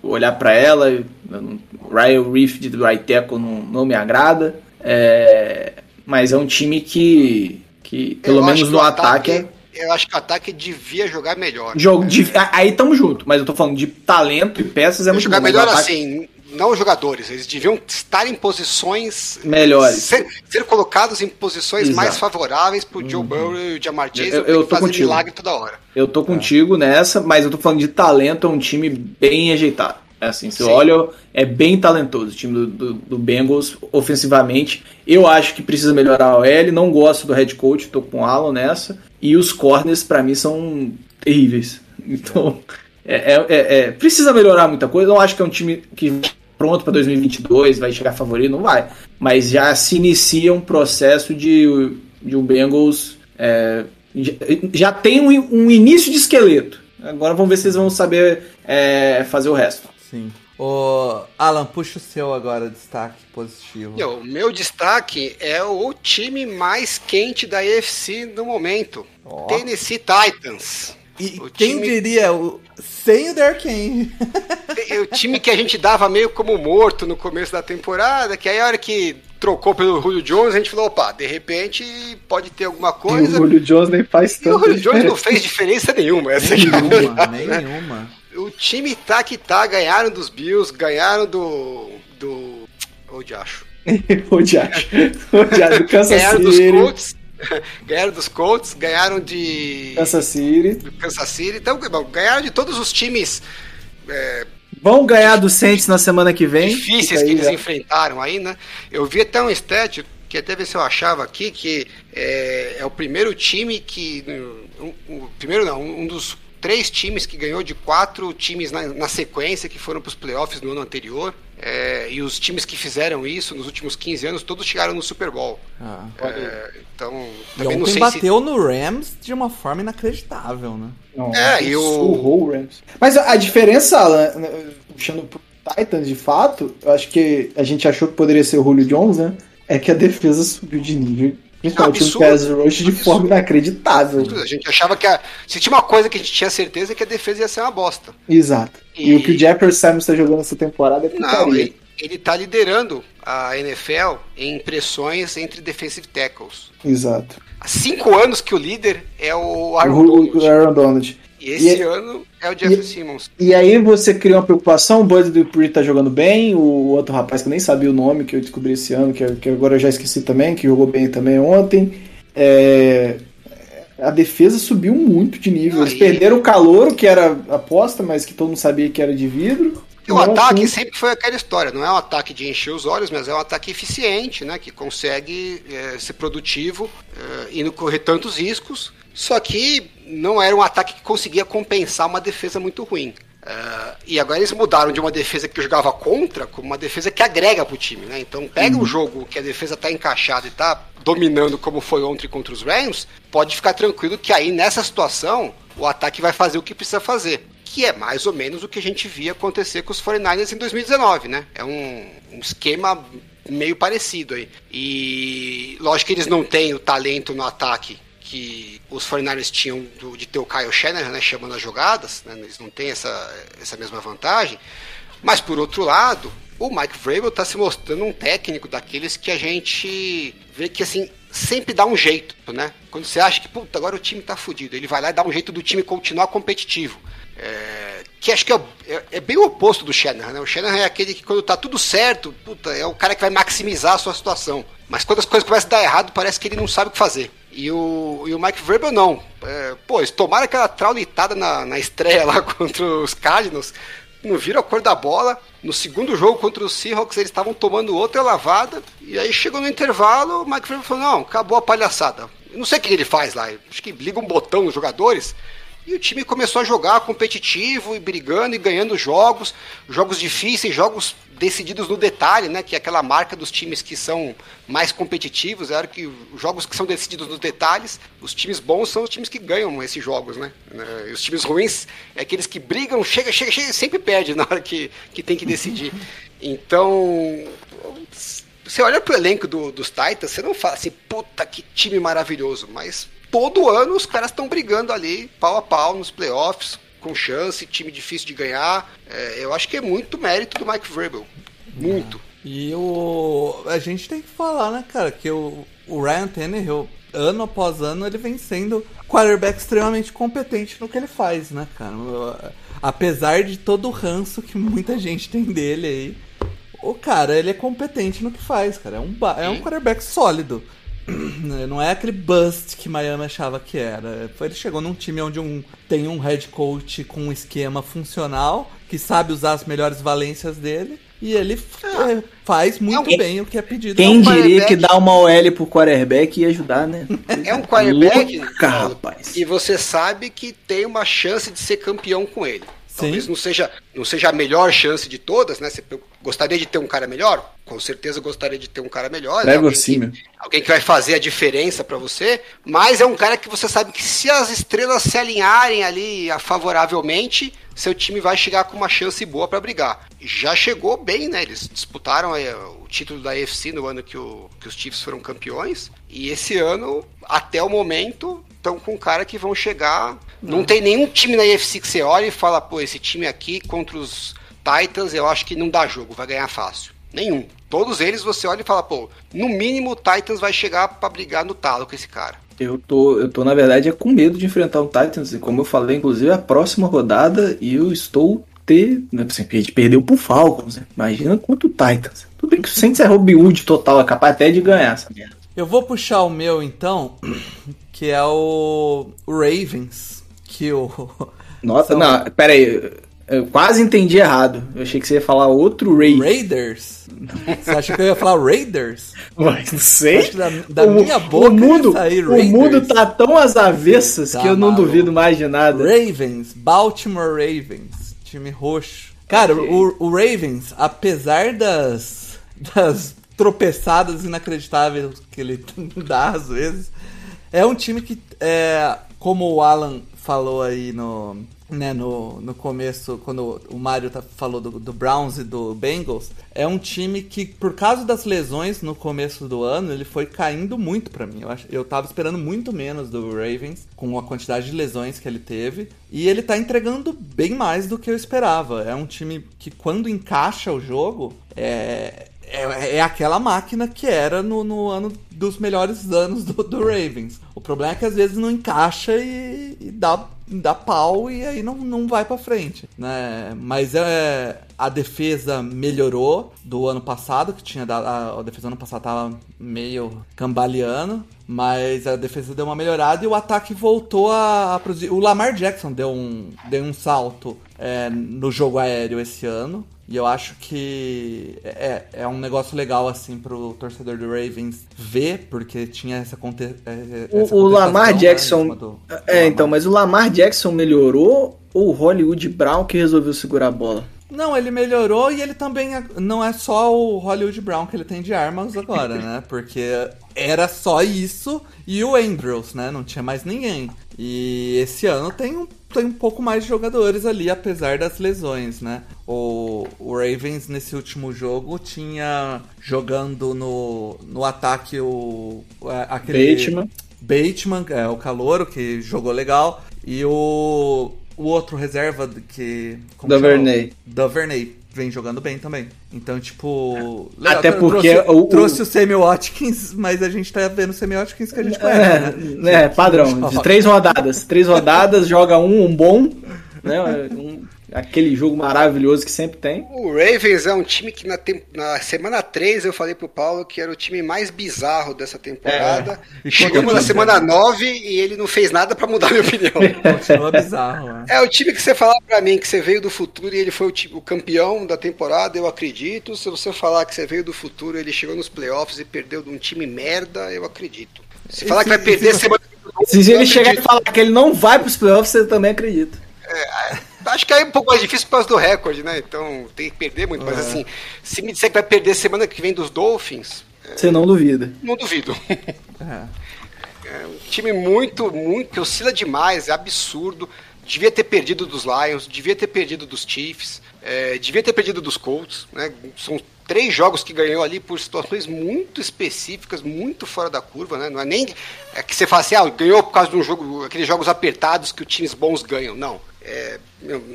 Olhar pra ela. Ryan Reef de right tackle não, não me agrada. É, mas é um time que. que pelo Eu menos no ataque, é Eu acho que o ataque devia jogar melhor. Jogo de, aí tamo junto, mas eu tô falando de talento e peças é muito jogar bom, melhor ataque- assim, não os jogadores, eles deviam estar em posições Melhores. Ser, ser colocados em posições Exato. Uhum. mais favoráveis pro Joe Burrow e o Jamar Chase Eu- eu tô fazer contigo. milagre toda hora. Eu tô contigo nessa, mas eu tô falando de talento, é um time bem ajeitado. É assim, Sim. olha, é bem talentoso o time do, do, do Bengals ofensivamente. Eu acho que precisa melhorar a OL, não gosto do head coach, tô com o Alan nessa. E os corners, pra mim, são terríveis. Então, é, é- é- é- precisa melhorar muita coisa. Não acho que é um time que pronto pra 2022 vai chegar favorito, não vai. Mas já se inicia um processo de, de o Bengals é, já, tem um, um início de esqueleto. Agora vamos ver se eles vão saber é, fazer o resto. Sim. Ô, Alan, puxa o seu agora, destaque positivo. O meu destaque é o time mais quente da AFC no momento. Tennessee Titans. E o quem time- diria, o, sem o Derrick Henry. O time que a gente dava meio como morto no começo da temporada, que aí a hora que trocou pelo Julio Jones, a gente falou, opa, de repente pode ter alguma coisa. Julio Jones nem faz E o Julio Jones não fez diferença nenhuma. Essa aqui é Nenhuma, nenhuma. O time tá que tá, ganharam dos Bills, ganharam do. do. Onde acho? o Diacho. O Diacho do Kansas Ganharam dos City. Colts. ganharam dos Colts, ganharam de Kansas City. do Kansas City. Então, ganharam de todos os times é, Vão ganhar do Saints na semana que vem. difíceis Fica que aí eles enfrentaram aí, né? Eu vi até um stat que até ver se eu achava aqui que é, é o primeiro time que um, um- primeiro não, um dos três times que ganhou de quatro times na, na sequência que foram para os playoffs no ano anterior. É, e os times que fizeram isso nos últimos 15 anos, todos chegaram no Super Bowl. Ah. É, então, E também não sei bateu no Rams de uma forma inacreditável, né? Não, É, e o- surrou o Rams. Mas a a diferença, Alan, né, puxando pro Titans de fato, eu acho que a gente achou que poderia ser o Julio Jones, né? É que a defesa subiu de nível. Principalmente no Absurdo. pass rush de forma inacreditável. A gente achava que a, se tinha uma coisa que a gente tinha certeza é que a defesa ia ser uma bosta. Exato. E, E- o que o Jefferson Samuels está jogando essa temporada é Não, ele, ele tá liderando a NFL em pressões entre defensive tackles. Exato. Há cinco anos que o líder é o O, Aaron o, Donald. o Aaron Donald. E esse e- ano é o Jeff Simmons. E aí você cria uma preocupação, o Bud Dupree tá jogando bem, o outro rapaz que eu nem sabia o nome, que eu descobri esse ano, que, que agora eu já esqueci também, que jogou bem também ontem. É, A defesa subiu muito de nível. Eles perderam o calouro, que era aposta, mas que todo mundo sabia que era de vidro. E o Não, ataque assim, sempre foi aquela história, não é um ataque de encher os olhos, mas é um ataque eficiente, né? Que consegue é, ser produtivo é, e não correr tantos riscos. Só que não era um ataque que conseguia compensar uma defesa muito ruim. É, e agora eles mudaram de uma defesa que jogava contra como uma defesa que agrega pro time, né? Então pega um jogo que a defesa tá encaixada e tá dominando como foi ontem contra os Rams, pode ficar tranquilo que aí nessa situação o ataque vai fazer o que precisa fazer que é mais ou menos o que a gente via acontecer com os 49ers em 2019, né? É um, um esquema meio parecido aí. E lógico que eles não têm o talento no ataque que os 49ers tinham do- de ter o Kyle Shanahan, né, chamando as jogadas, né? Eles não têm essa, essa mesma vantagem. Mas por outro lado, o Mike Vrabel está se mostrando um técnico daqueles que a gente vê que assim sempre dá um jeito, né? Quando você acha que puta, agora o time tá fudido, ele vai lá e dá um jeito do time continuar competitivo. É, que acho que é, é- é bem o oposto do Shanahan, né? O Shanahan é aquele que quando tá tudo certo, puta, é o cara que vai maximizar a sua situação. Mas quando as coisas começam a dar errado, parece que ele não sabe o que fazer. E o, e o Mike Vrabel não. É, pô, eles tomaram aquela traulitada na, na estreia lá contra os Cardinals, não viram a cor da bola. No segundo jogo contra os Seahawks, eles estavam tomando outra lavada. E aí chegou no intervalo, o Mike Vrabel falou: não, acabou a palhaçada. Não sei o que ele faz lá, acho que liga um botão nos jogadores. E o time começou a jogar competitivo e brigando e ganhando jogos, jogos difíceis, jogos decididos no detalhe, né? Que é aquela marca dos times que são mais competitivos. É hora que os jogos que são decididos nos detalhes, os times bons são os times que ganham esses jogos, né? E os times ruins é aqueles que brigam, chega, chega, chega sempre perde na hora que, que tem que decidir. Então, você olha pro elenco do- dos Titans, você não fala assim, puta que time maravilhoso, mas todo ano os caras estão brigando ali, pau a pau, nos playoffs, com chance, time difícil de ganhar. É, eu acho que é muito mérito do Mike Vrabel. Muito. E o. A gente tem que falar, né, cara, que o, o Ryan Tannehill, ano após ano, ele vem sendo quarterback extremamente competente no que ele faz, né, cara? Apesar de todo o ranço que muita gente tem dele aí, o cara, ele é competente no que faz, cara. É um, ba- é um quarterback sólido. Não é aquele bust que Miami achava que era. Ele chegou num time onde um, tem um head coach com um esquema funcional, que sabe usar as melhores valências dele, e ele f- é, faz muito bem o que é pedido. Quem É um diria que dar uma OL pro quarterback ia ajudar, né? É um quarterback Louca, rapaz. e você sabe que tem uma chance de ser campeão com ele. Sim. Talvez não seja, não seja a melhor chance de todas, né? Você gostaria de ter um cara melhor? Com certeza gostaria de ter um cara melhor. né? Alguém assim, que- alguém que vai fazer a diferença pra você, mas é um cara que você sabe que se as estrelas se alinharem ali a- favoravelmente, seu time vai chegar com uma chance boa pra brigar. Já chegou bem, né? Eles disputaram eh, o título da AFC no ano que, o- que os Chiefs foram campeões, e esse ano, até o momento, estão com um cara que vão chegar. Não tem nenhum time na AFC que você olha e fala, pô, esse time aqui contra os Titans, eu acho que não dá jogo, vai ganhar fácil. Nenhum. Todos eles você olha e fala, pô, no mínimo o Titans vai chegar pra brigar no talo com esse cara. Eu tô, eu tô, na verdade, é com medo de enfrentar o Titans. E como eu falei, inclusive, a próxima rodada e eu estou ter. Né, assim, a gente perdeu pro Falcons, né? Imagina quanto o Titans. Tudo bem que o Saints é Robin Hood total, é capaz até de ganhar essa merda. Eu vou puxar o meu então, que é o Ravens, que o Nossa, São- não, pera aí. Eu quase entendi errado. Eu achei que você ia falar outro Ray. Raiders. Você acha que eu ia falar Raiders? Mas não sei. Da, da O- minha boca o mundo, o mundo tá tão às avessas Tá que eu não maluco. duvido mais de nada. Ravens, Baltimore Ravens, time roxo. Cara, o, o Ravens, apesar das, das tropeçadas inacreditáveis que ele dá às vezes, é um time que, é, como o Alan falou aí no, né, no, no começo, quando o Mário tá- falou do, do Browns e do Bengals, é um time que, por causa das lesões no começo do ano, ele foi caindo muito pra mim. Eu, acho, eu tava esperando muito menos do Ravens, com a quantidade de lesões que ele teve, e ele tá entregando bem mais do que eu esperava. É um time que, quando encaixa o jogo, é, é, é aquela máquina que era no, no ano dos melhores anos do, do Ravens. O problema é que às vezes não encaixa e, e dá, dá pau e aí não, não vai pra frente. Né? Mas é, a defesa melhorou do ano passado, que tinha dado, a, a defesa do ano passado tava meio cambaleando. Mas a defesa deu uma melhorada e o ataque voltou a, a produzir. O Lamar Jackson deu um, deu um salto é, no jogo aéreo esse ano. E eu acho que é, é um negócio legal, assim, pro torcedor do Ravens ver, porque tinha essa, conte é, essa O, o Lamar né, Jackson. cima do- é, Lamar. então, mas o Lamar Jackson melhorou ou o Hollywood Brown que resolveu segurar a bola? Não, ele melhorou e ele também não é só o Hollywood Brown que ele tem de armas agora, né? Porque era só isso e o Andrews, né? Não tinha mais ninguém. E esse ano tem um, tem um pouco mais de jogadores ali, apesar das lesões, né? O, o Ravens nesse último jogo tinha jogando no, no ataque o aquele Bateman. Bateman, é o calouro que jogou legal e o o outro reserva que Duvernay. Duvernay vem jogando bem também. Então, tipo, legal, Até porque trouxe, o- o- trouxe o Sammy Watkins, mas a gente tá vendo o Sammy Watkins que a gente conhece, É, né? é, padrão. De três rodadas. Três rodadas, joga um, um bom. Né, um- aquele jogo maravilhoso que sempre tem. O Ravens é um time que na, tem- na semana 3 eu falei pro Paulo que era o time mais bizarro dessa temporada. E Chegamos na semana 9 e ele não fez nada pra mudar minha opinião. Continua bizarro, né? É o time que você falar pra mim que você veio do futuro e ele foi o, time- o campeão da temporada, eu acredito. Se você falar que você veio do futuro, ele chegou nos playoffs e perdeu de um time merda, eu acredito. Se falar que vai perder se- semana Se ele chegar e falar que ele não vai pros playoffs, você também acredita. Acho que aí é um pouco mais difícil por causa do recorde, né? Então tem que perder muito. Mas assim, se me disser que vai perder semana que vem dos Dolphins, Você não duvida. não duvido. É. É um time muito, muito, que oscila demais, é absurdo. Devia ter perdido dos Lions, devia ter perdido dos Chiefs, é, devia ter perdido dos Colts. Né? São três jogos que ganhou ali por situações muito específicas, muito fora da curva. Né? Não é nem é que você fala assim, ah, ganhou por causa de um jogo, aqueles jogos apertados que os times bons ganham. Não. É,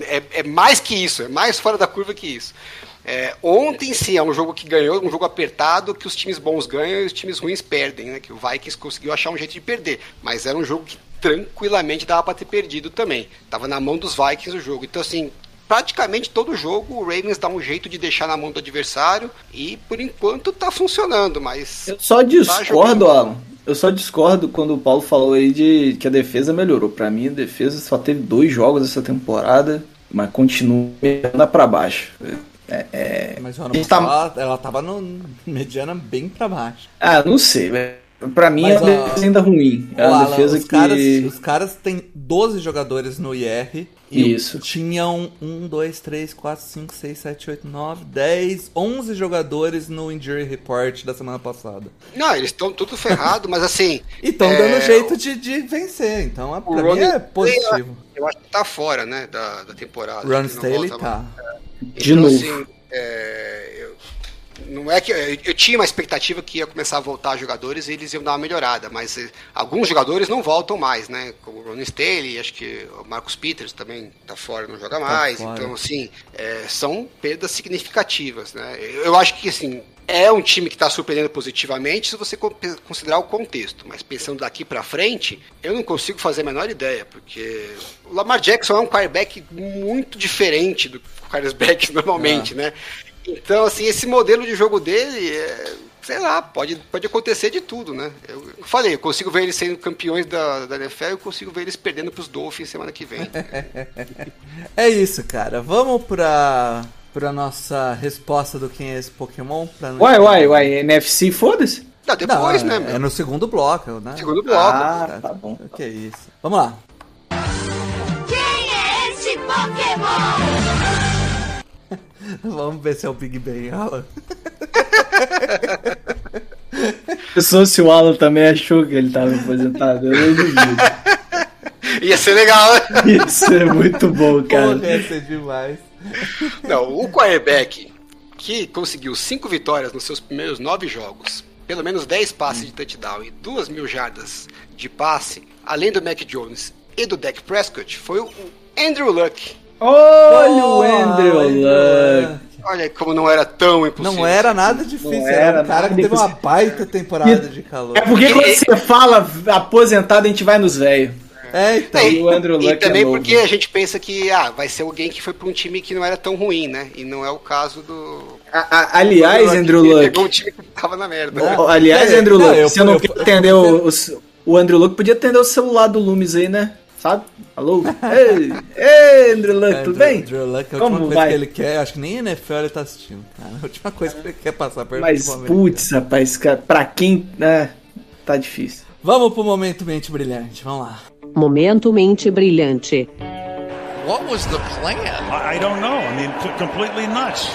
é, é mais que isso, é mais fora da curva que isso. É, ontem sim é um jogo que ganhou, um jogo apertado que os times bons ganham e os times ruins perdem, né? Que o Vikings conseguiu achar um jeito de perder, mas era um jogo que tranquilamente dava para ter perdido também. Tava na mão dos Vikings o jogo. Então assim, praticamente todo jogo o Ravens dá um jeito de deixar na mão do adversário e por enquanto tá funcionando, mas Eu só discordo, jogando. Alan. Eu só discordo quando o Paulo falou aí de que a defesa melhorou. Pra mim, a defesa só teve dois jogos essa temporada, mas continua lá pra baixo. É, é- Mas o ano tá- passado ela tava no mediana bem pra baixo. Ah, não sei. Pra mim, Mas, é uma defesa ainda ruim. É uma defesa os, que. caras, os caras têm 12 jogadores no IR. Isso. Tinham 1, 2, 3, 4, 5, 6, 7, 8, 9, 10, 11 jogadores no Injury Report da semana passada. não, eles estão tudo ferrado, mas assim, E estão É, dando jeito de, de vencer. Então, pra mim é positivo. eu acho que tá fora, né, da, da temporada. Ron não Staley volta tá. De Então, novo. assim, é, eu- não é que eu, eu tinha uma expectativa que ia começar a voltar jogadores e eles iam dar uma melhorada, mas eh, alguns jogadores não voltam mais, né? Como o Ron Staley, acho que o Marcus Peters também tá fora, não joga mais. fora. Então, assim, é, são perdas significativas, né? Eu acho que assim. É um time que está surpreendendo positivamente se você co- considerar o contexto, mas pensando daqui para frente, eu não consigo fazer a menor ideia, porque o Lamar Jackson é um quarterback muito diferente do quarterback normalmente, né? Então, assim, esse modelo de jogo dele é, sei lá, pode, pode acontecer de tudo, né? Eu, eu falei, eu consigo ver eles sendo campeões da, da NFL eu consigo ver eles perdendo pros Dolphins semana que vem. É isso, cara. Vamos pra, pra nossa resposta do quem é esse Pokémon? Pra Uai, uai, uai, NFC, foda-se. Não, depois, Não, né, é, meu? é no segundo bloco, né? Segundo bloco. Ah, tá bom. Que isso. Vamos lá. Quem é esse Pokémon? Vamos ver se é o Big Ben, Alan. Pensou se o Alan também achou que ele tava aposentado. Eu não duvido. Ia ser legal, né? Isso é muito bom, cara. Porra, essa é demais. Não, o quarterback que conseguiu cinco vitórias nos seus primeiros nove jogos, pelo menos 10 passes de touchdown e duas mil jardas de passe, além do Mac Jones e do Dak Prescott, foi o Andrew Luck. Olha o Andrew Luck. Olha como não era tão impossível. Não era nada difícil, Não era, era um cara que teve uma baita temporada de calor. É porque quando você fala aposentado, a gente vai nos velhos. É, então. É, E o Andrew e Luck é também novo. porque a gente pensa que ah, vai ser alguém que foi para um time que não era tão ruim, né? E não é o caso do. A- a- aliás, Andrew Ele Luck. Pegou um time que tava na merda. Não. Aliás, É, Andrew não, Luck, eu- você não eu- quer atender o, o, o Andrew Luck, podia atender o celular do Loomis aí, né? Sabe? Alô? Ei, ei Andrew Luck, É, tudo bem? Drew Luck, a Como última coisa vai? que ele quer, acho que nem NFL ele tá assistindo, cara. A última coisa que ele quer passar perto Mas, putz, rapaz, cara, pra quem. É, tá difícil. Vamos pro momento mente brilhante, vamos lá. Momento Mente Brilhante. What was the plan? I, I don't know. I mean, completely nuts.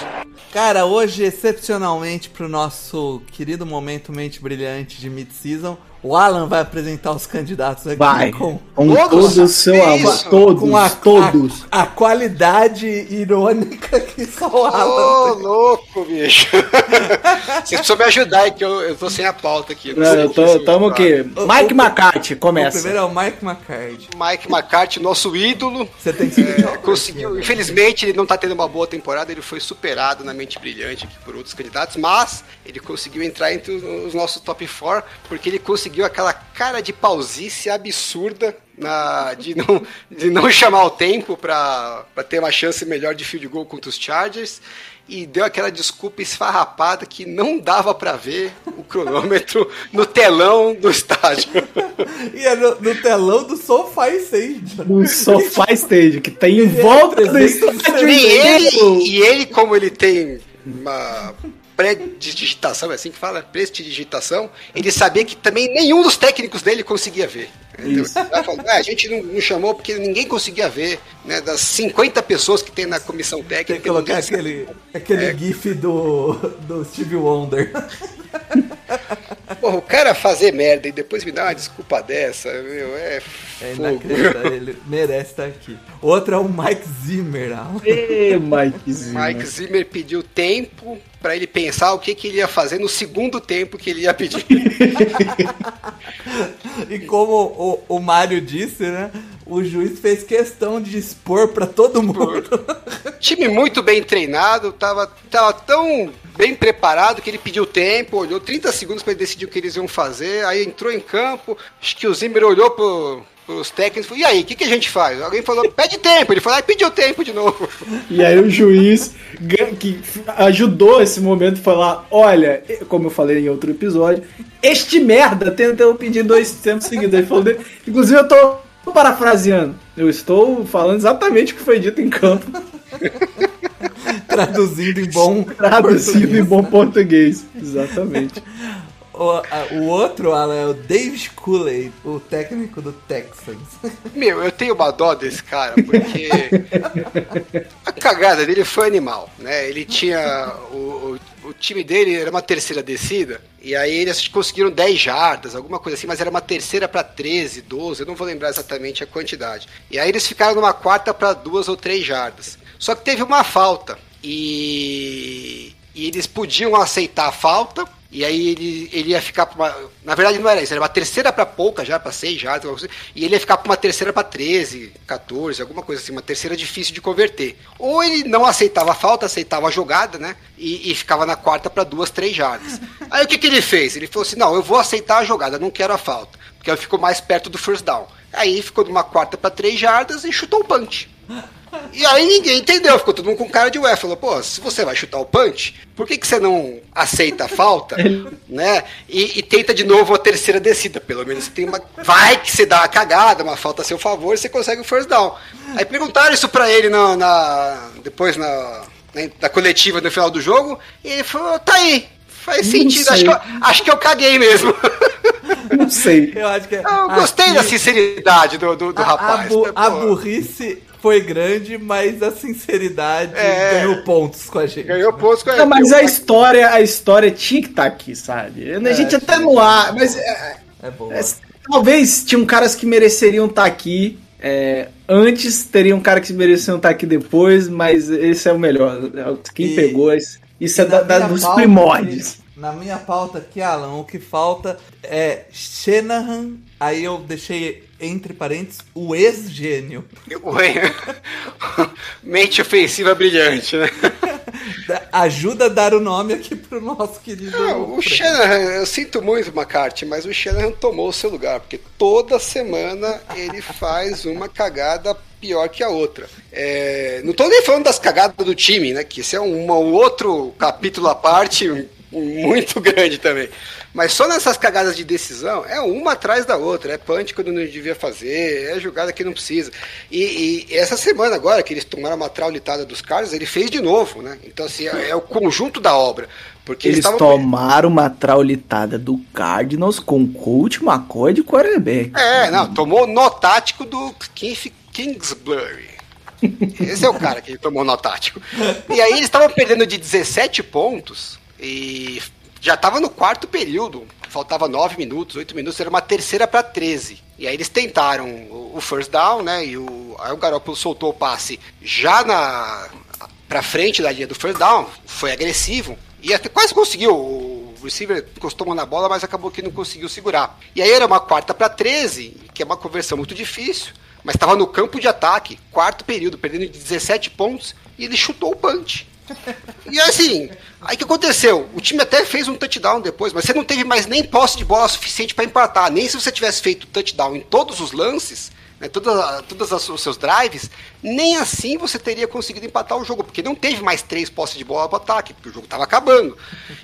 Cara, hoje, excepcionalmente pro nosso querido momento mente brilhante de mid-season, o Alan vai apresentar os candidatos aqui Vai. com, Com Todos? todo o seu amor. Todos, com a, todos. A, a qualidade irônica que só o Ô, Alan tem. louco, bicho. Vocês precisam me ajudar aí, que eu, eu tô sem a pauta aqui. Não, eu que tô, isso tamo o quê? Mike McCarthy, O começa. primeiro é o Mike McCarthy. Mike McCarthy, nosso ídolo, Você tem que é, conseguiu. Infelizmente, ele não tá tendo uma boa temporada, ele foi superado na mente brilhante aqui por outros candidatos, mas ele conseguiu entrar entre os os nossos top 4 porque ele conseguiu aquela cara de pausice absurda na, de, não, de não chamar o tempo pra ter uma chance melhor de field goal contra os Chargers. E deu aquela desculpa esfarrapada que não dava pra ver o cronômetro no telão do estádio. E é no, no telão do SoFi Stage. O Sofá Stage, que tem em é volta do 360. estádio E ele, e ele, como ele tem uma pré-digitação, é assim que fala? Prestidigitação, ele sabia que também nenhum dos técnicos dele conseguia ver. Isso. falou, "Ah, a gente não, não chamou porque ninguém conseguia ver, né? Das 50 pessoas que tem na comissão Tem técnica. que colocar ninguém- aquele, aquele gif do, do Steve Wonder. Porra, o cara fazer merda e depois me dar uma desculpa dessa, meu, é É fogo. inacreditável, ele merece estar aqui. Outro é o Mike Zimmer. Ê, Mikezinho. Mike Zimmer pediu tempo pra ele pensar o que, que ele ia fazer no segundo tempo que ele ia pedir. E como o, o Mário disse, né? O juiz fez questão de expor pra todo mundo. Time muito bem treinado, tava, tava tão bem preparado que ele pediu tempo, olhou 30 segundos para decidir o que eles iam fazer, aí entrou em campo, acho que o Zimmer olhou pro, pros técnicos e e aí, o que, que a gente faz? Alguém falou, pede tempo, ele falou, ah, pediu tempo de novo. E aí o juiz que ajudou esse momento falar, olha, como eu falei em outro episódio, este merda tentou pedir dois tempos seguidos. Ele falou, inclusive eu tô parafraseando, eu estou falando exatamente o que foi dito em campo, traduzindo em bom. traduzido português. em bom português. Exatamente. O, a- o outro, Alan, é o Dave Cooley, o técnico do Texans. Meu, eu tenho uma dó desse cara, porque a cagada dele foi animal, né? Ele tinha. O, o, o time dele era uma terceira descida, e aí eles conseguiram 10 jardas, alguma coisa assim, mas era uma terceira para 13, 12, eu não vou lembrar exatamente a quantidade. E aí eles ficaram numa quarta para duas ou três jardas. Só que teve uma falta, e, e eles podiam aceitar a falta. E aí ele, ele ia ficar pra uma. Na verdade não era isso, era uma terceira para pouca já, para 6 jardas, assim, e ele ia ficar pra uma terceira para 13, 14, alguma coisa assim, uma terceira difícil de converter. Ou ele não aceitava a falta, aceitava a jogada, né? E, e ficava na quarta para duas, três jardas. Aí o que, que ele fez? Ele falou assim: não, eu vou aceitar a jogada, não quero a falta, porque eu fico mais perto do first down. Aí ficou numa quarta para três jardas e chutou o punch. E aí ninguém entendeu, ficou todo mundo com cara de ué. Falou, pô, se você vai chutar o punch, por que, que você não aceita a falta, né? E, e tenta de novo a terceira descida? Pelo menos você tem uma. Vai que você dá uma cagada, uma falta a seu favor e você consegue o first down. Aí perguntaram isso pra ele na, na- depois na, na, na coletiva no final do jogo, e ele falou, tá aí. Faz sentido, acho que, eu, acho que eu caguei mesmo. Não sei. Eu acho que é Eu gostei aqui- da sinceridade do, do, do a, a, rapaz. bu- né, a pô? burrice foi grande, mas a sinceridade É. ganhou pontos com a gente. Ganhou pontos com Não, mas a história, a história tinha que estar aqui, sabe? A gente até no ar, mas é, É bom. é, talvez tinham caras que mereceriam estar aqui é, antes, teriam cara que mereciam estar aqui depois, mas esse é o melhor. É Quem E- pegou, isso isso é da, da- dos pauta primórdios. Na minha pauta aqui, Alan, o que falta é Shanahan, aí eu deixei entre parênteses o ex-gênio. Mente ofensiva brilhante, né? Da- Ajuda a dar o nome aqui pro nosso querido. Não, o. Shanahan, eu sinto muito, McCarthy, mas o Shanahan tomou o seu lugar, porque toda semana ele faz uma cagada pior que a outra. É, não tô nem falando das cagadas do time, né? Que esse é um, um outro capítulo à parte, muito grande também. Mas só nessas cagadas de decisão, é uma atrás da outra. É punch quando não devia fazer, é jogada que não precisa. E, e essa semana agora, que eles tomaram uma traulitada dos caras, ele fez de novo, né? Então, assim, é, é o conjunto da obra. Porque Eles estavam- tomaram uma traulitada do Cardinals com coach McCoy de quarterback. É, não, tomou nó tático do Kingsbury. Esse é o cara que tomou nó tático. E aí eles estavam perdendo de 17 pontos e já tava no quarto período. Faltava 9 minutos, 8 minutos, era uma terceira para 13. E aí eles tentaram o first down, né? E o, aí o Garoppolo soltou o passe já na pra frente da linha do first down, foi agressivo e até quase conseguiu. O receiver encostou na bola, mas acabou que não conseguiu segurar. E aí era uma quarta para 13, que é uma conversão muito difícil, mas estava no campo de ataque, quarto período, perdendo de 17 pontos, e ele chutou o punch. E assim, aí que aconteceu? O time até fez um touchdown depois, mas você não teve mais nem posse de bola suficiente para empatar. Nem se você tivesse feito touchdown em todos os lances, né, todas, as- os seus drives, nem assim você teria conseguido empatar o jogo, porque não teve mais três posses de bola para ataque, porque o jogo estava acabando.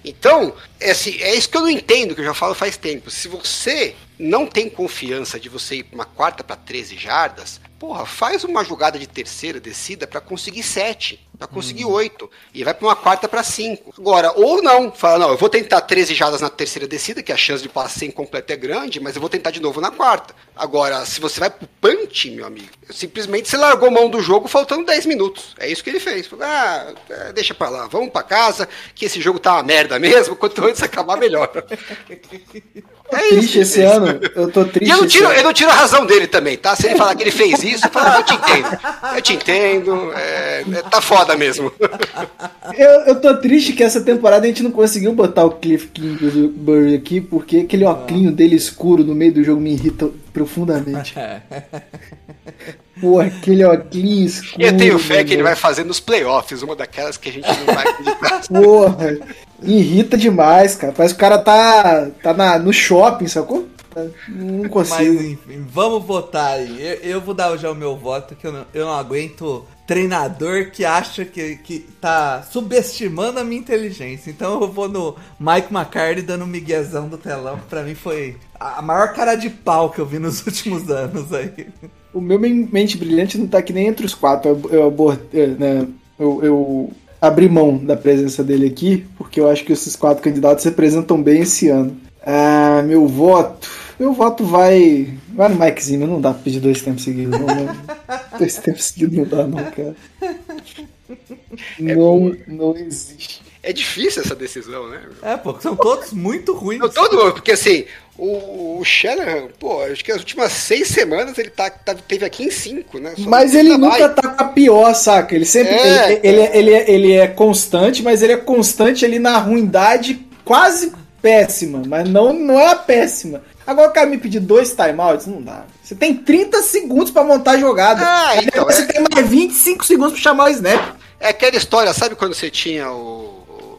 Então, é, assim, é isso que eu não entendo, que eu já falo faz tempo. Se você não tem confiança de você ir para uma quarta para 13 jardas, porra, faz uma jogada de terceira descida para conseguir sete, para conseguir oito, e vai para uma quarta para cinco. Agora, ou não, fala, não, eu vou tentar 13 jardas na terceira descida, que a chance de passar sem completo é grande, mas eu vou tentar de novo na quarta. Agora, se você vai pro punch, meu amigo, simplesmente você largou mão do jogo faltando 10 minutos. É isso que ele fez. Falou, ah, é, deixa pra lá, vamos pra casa, que esse jogo tá uma merda mesmo, quanto antes acabar, melhor. É Triste esse é isso. ano. Eu tô triste. E eu não, tiro, eu não tiro a razão dele também, tá? Se ele falar que ele fez isso, eu falo, ah, eu te entendo. Eu te entendo, é, é, tá foda mesmo. Eu, eu tô triste que essa temporada a gente não conseguiu botar o Cliff Kingsbury aqui, porque aquele oclinho dele escuro no meio do jogo me irrita profundamente. Pô, aquele oclinho escuro. E eu tenho fé que ele vai fazer nos playoffs, uma daquelas que a gente não vai acreditar. Porra, me irrita demais, cara. Parece que o cara tá, tá na, no shopping, sacou? Não Mas consigo. enfim, vamos votar aí. Eu, eu vou dar já o meu voto, que eu não, eu não aguento treinador que acha que, que tá subestimando a minha inteligência. Então eu vou no Mike McCarthy dando um miguezão do telão. Pra mim foi a maior cara de pau que eu vi nos últimos anos aí. O meu men- mente brilhante não tá aqui nem entre os quatro. Eu, eu, né, eu, eu abri mão da presença dele aqui, porque eu acho que esses quatro candidatos representam bem esse ano. Ah, meu voto. Meu voto vai. Vai no Mike Zimmer, não dá pra pedir dois tempos seguidos, não. não. dois tempos seguidos não dá, não, cara. Não, não existe. É difícil essa decisão, né? É, pô, são todos muito ruins. Não, todo mundo, porque assim, o, o Shanahan, pô, acho que as últimas seis semanas ele tá, tá- teve aqui em cinco, né? Só Mas ele tá nunca tá com a pior, saca? Ele sempre. É, ele, ele, é- ele, é, ele é constante, mas ele é constante ali na ruindade quase péssima. Mas não, não é a péssima. Agora o cara me pedir dois timeouts, não dá. Você tem 30 segundos pra montar a jogada. Ah, então, você é. tem mais 25 segundos pra chamar o snap. É aquela história, sabe quando você tinha o.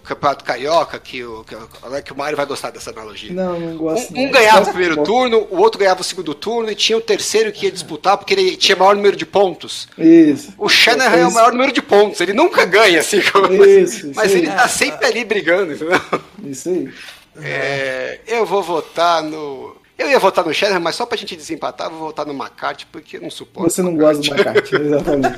Campeonato Carioca, que o, que, o- que o Mário vai gostar dessa analogia. Não, não gosto. Um, um ganhava o primeiro turno, o outro ganhava o segundo turno e tinha o terceiro que ia disputar porque ele tinha maior número de pontos. Isso. O Shanahan é o maior número de pontos, ele nunca ganha, assim, como- Isso, mas isso ele aí. tá sempre ali brigando, entendeu? Isso aí. É, eu vou votar no. Eu ia votar no Shanahan, mas só pra gente desempatar, eu vou votar no McCarthy, porque eu não suporto. Você não gosta do McCarthy, exatamente.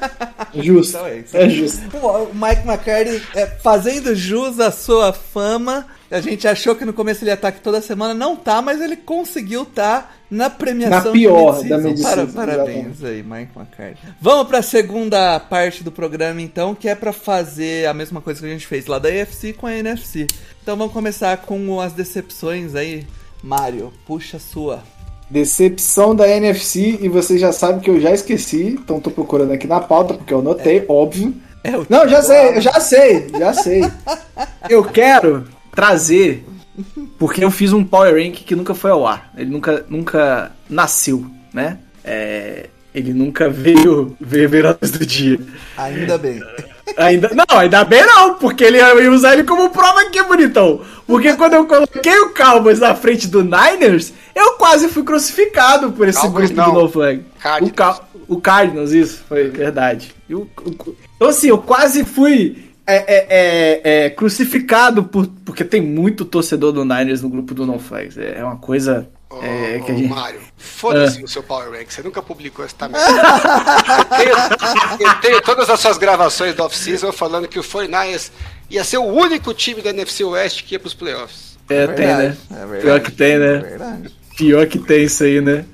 Justo. Então é isso. É justo. O Mike McCarthy é, fazendo jus à sua fama. A gente achou que no começo ele ia estar aqui toda semana. Não tá, mas ele conseguiu estar na premiação Na pior de da mid-season, Para- Parabéns aí, Mike McCarthy. Vamos pra segunda parte do programa, então, que é pra fazer a mesma coisa que a gente fez lá da AFC com a NFC. Então vamos começar com as decepções aí. Mário, puxa sua. Decepção da NFC, e você já sabe que eu já esqueci, então tô procurando aqui na pauta, porque eu anotei, óbvio. É Não, já sei, eu já sei, já sei. Eu quero trazer, porque eu fiz um Power Rank que nunca foi ao ar. Ele nunca, nunca nasceu, né? É, ele nunca veio ver luz do dia. Ainda bem. Ainda, não, ainda bem não, porque ele eu ia usar ele como prova aqui, bonitão. Porque quando eu coloquei o Cowboys na frente do Niners, eu quase fui crucificado por esse Cowboys grupo do. No Flag. Cardinals. O, Ca- o Cardinals, isso, foi verdade. E o- o- então assim, eu quase fui é, é, é, é, crucificado por, porque tem muito torcedor do Niners no grupo do No Flags. É uma coisa Ô, é, que ô, gente... Mário, foda-se Ah. o seu Power Rank, você nunca publicou essa merda. eu, tenho, eu tenho todas as suas gravações do off-season falando que o 49ers ia ser o único time da NFC West que ia pros playoffs. É, tem, né? é verdade, Pior que tem, né? É verdade. Pior que tem isso aí, né?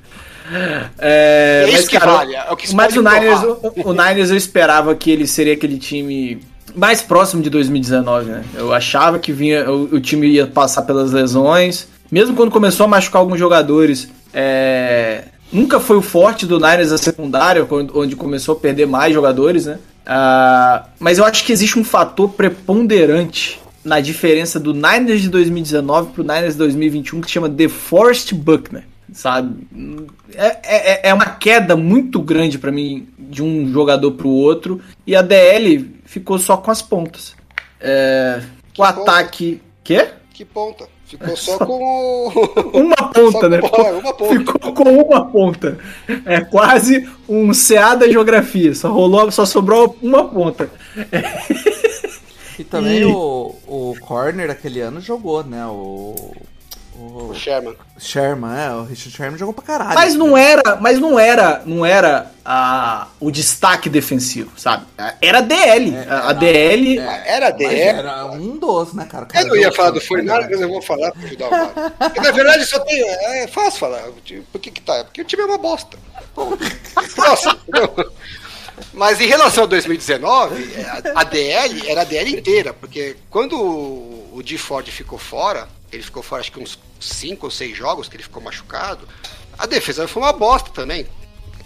É, É isso mas, que cara, vale, é o que mas o Niners, o, o Niners eu esperava que ele seria aquele time mais próximo de 2019, né? Eu achava que vinha o, o time ia passar pelas lesões, mesmo quando começou a machucar alguns jogadores. é, nunca foi o forte do Niners a secundária, onde começou a perder mais jogadores, né? Ah, mas eu acho que existe um fator preponderante na diferença do Niners de 2019 pro Niners de 2021 que se chama The Forest Buckner, sabe? É, é, é uma queda muito grande pra mim de um jogador pro outro e a DL ficou só com as pontas. É, o ataque. Quê? Que ponta. Ficou só com o. Uma ponta, Só né? com- é, uma ponta. Ficou com uma ponta. É quase um CA da geografia. Só rolou, só sobrou uma ponta. E também E- o, o Corner aquele ano jogou, né? O. O O Sherman. Sherman, é, o Richard Sherman jogou pra caralho. Mas não era, mas não era, não era a, o destaque defensivo, sabe? Era a DL. a, a DL. Era Mas DL. era um dos, né, cara? Cara Eu não ia falar do 49ers, mas eu vou falar pra ajudar o Mário. Porque, Na verdade, só tem. É fácil falar. Por que que tá? Porque o time é uma bosta. Entendeu? Mas em relação a 2019, a- a DL era a DL inteira, porque quando o o D. Ford ficou fora, ele ficou fora acho que uns 5 ou 6 jogos que ele ficou machucado, a defesa foi uma bosta também.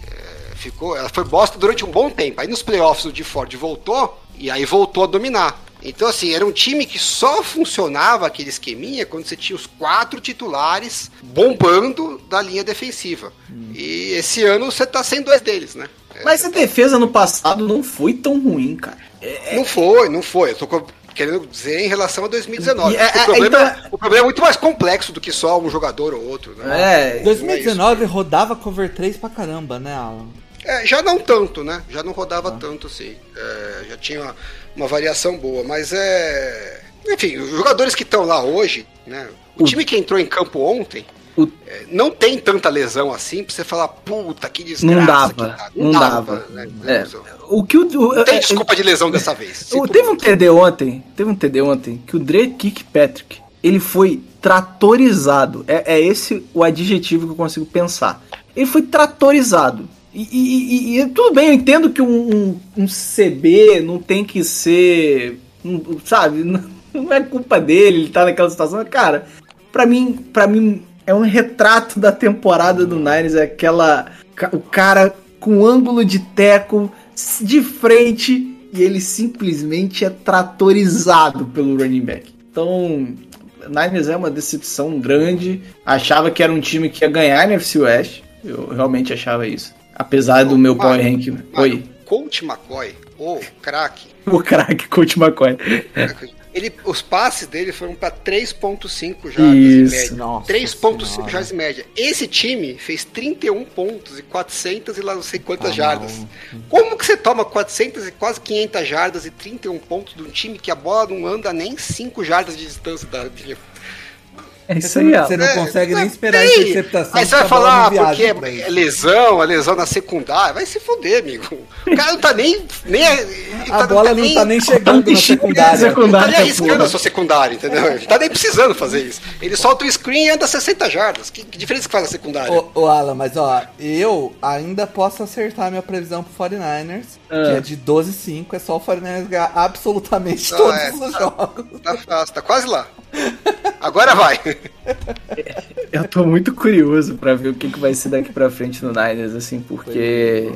É, ficou, ela foi bosta durante um bom tempo. Aí nos playoffs o D. Ford voltou e aí voltou a dominar. Então, assim, era um time que só funcionava aquele esqueminha quando você tinha os quatro titulares bombando da linha defensiva. E esse ano você tá sem dois deles, né? Mas a defesa no passado não foi tão ruim, cara. Não foi, não foi. Eu tô querendo dizer em relação a 2019. E, é, o, é, problema, então- o problema é muito mais complexo do que só um jogador ou outro, né? É. 2019 rodava cover 3 pra caramba, né, Alan? É, já não tanto, né? Já não rodava tanto, assim. É, já tinha uma, uma variação boa, mas é. Enfim, os jogadores que estão lá hoje, né? O time que entrou em campo ontem O- é, não tem tanta lesão assim pra você falar, puta, que desgraça. Não dava, tá. não dava. né? É, o que o, o- Não tem é, desculpa de lesão dessa vez. O- teve um. TD ontem, teve um TD ontem que o Drake Kirkpatrick, ele foi tratorizado. É, é esse o adjetivo que eu consigo pensar. Ele foi tratorizado. E, e- e- e tudo bem, eu entendo que um, um- um CB não tem que ser. um- sabe? Não, não é culpa dele, ele tá naquela situação. Cara, pra mim, para mim, é um retrato da temporada do Niners, é aquela. O cara com ângulo de teco de frente e ele simplesmente é tratorizado pelo running back. Então, Niners é uma decepção grande. Achava que era um time que ia ganhar a NFC West. Eu realmente achava isso. Apesar do meu power rank. Oi. Coach McCoy, o craque, O craque Coach McCoy. Ele, os passes dele foram pra 3.5 jardas em média. nossa 3.5 senhora. jardas em média. Esse time fez 31 pontos e 400 e lá não sei quantas Tá jardas. maluco. Como que você toma 400 e quase 500 jardas e 31 pontos de um time que a bola não anda nem 5 jardas de distância da linha? É isso aí, ó. você não É, consegue nem esperar a tem. interceptação. Aí você vai a bola falar, ah, porque é, é lesão, a lesão na secundária. Vai se foder, amigo. O cara não tá nem. nem ele A tá- bola tá não nem- tá nem chegando na secundária. Ele tá Secundária, nem arriscando a sua secundária, entendeu? Ele tá nem precisando fazer isso. Ele solta o screen e anda 60 jardas. Que, que diferença que faz a secundária? Ô, ô, Alan, mas ó, eu ainda posso acertar minha previsão pro 49ers, que Ah. é de 12-5, é só o 49ers ganhar absolutamente Ah, todos é, os tá. jogos. Tá fácil, tá quase lá. Agora vai. Eu tô muito curioso pra ver o que, que vai ser daqui pra frente no Niners, assim, porque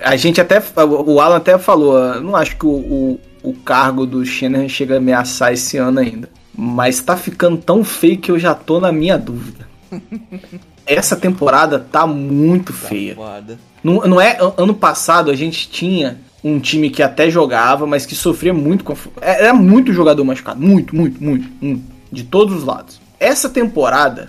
a gente até. O Alan até falou, não acho que o, o, o cargo do Shanahan chega a ameaçar esse ano ainda. Mas tá ficando tão feio que eu já tô na minha dúvida. Essa temporada tá muito feia. Foda. Não, não é. an- Ano passado a gente tinha um time que até jogava, mas que sofria muito com. é- Era muito jogador machucado. Muito, muito, muito. muito de todos os lados. Essa temporada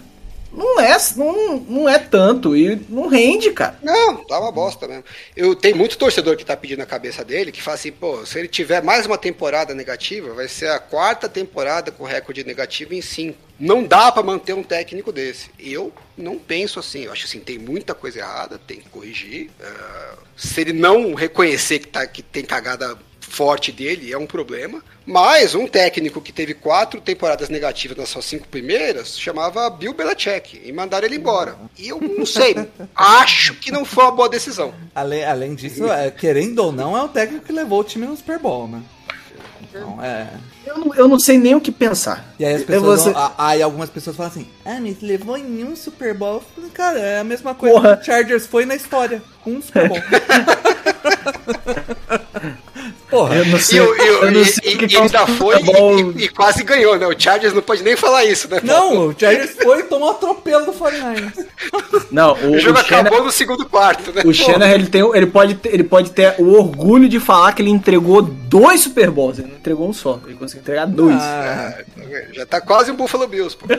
não é, não, não é tanto e não rende, cara. Não, tá uma bosta mesmo. Eu tenho muito torcedor que tá pedindo a cabeça dele, que fala assim, pô, se ele tiver mais uma temporada negativa, vai ser a quarta temporada com recorde negativo em cinco. Não dá pra manter um técnico desse. Eu não penso assim. Eu acho assim, tem muita coisa errada, tem que corrigir. Ah, se ele não reconhecer que, tá, que tem cagada forte dele, é um problema. Mas um técnico que teve quatro temporadas negativas nas suas cinco primeiras chamava Bill Belichick e mandaram ele embora. E eu não sei, acho que não foi uma boa decisão. Além, além disso, é, querendo ou não, é o técnico que levou o time no Super Bowl, né? Então, é. Eu não, eu não sei nem o que pensar. E aí as pessoas. vão- a- aí algumas pessoas falam assim: Ah, mas levou em um Super Bowl. Eu falei, Cara, é a mesma coisa Porra. que o Chargers foi na história. Um Super Bowl. Porra. Eu não sei, o- e o- eu não sei o que que é ainda foi e, e quase ganhou, né? O Chargers não pode nem falar isso, né? Não, o Chargers foi e tomou atropelo do 49ers. Não, o, O jogo o acabou no segundo quarto, né? O Shanahan, ele, tem, ele, pode ter, ele pode ter o orgulho de falar que ele entregou dois Super Bowls. Ele não entregou um só. Ele conseguiu entregar dois. Ah, Já tá quase um Buffalo Bills, pô.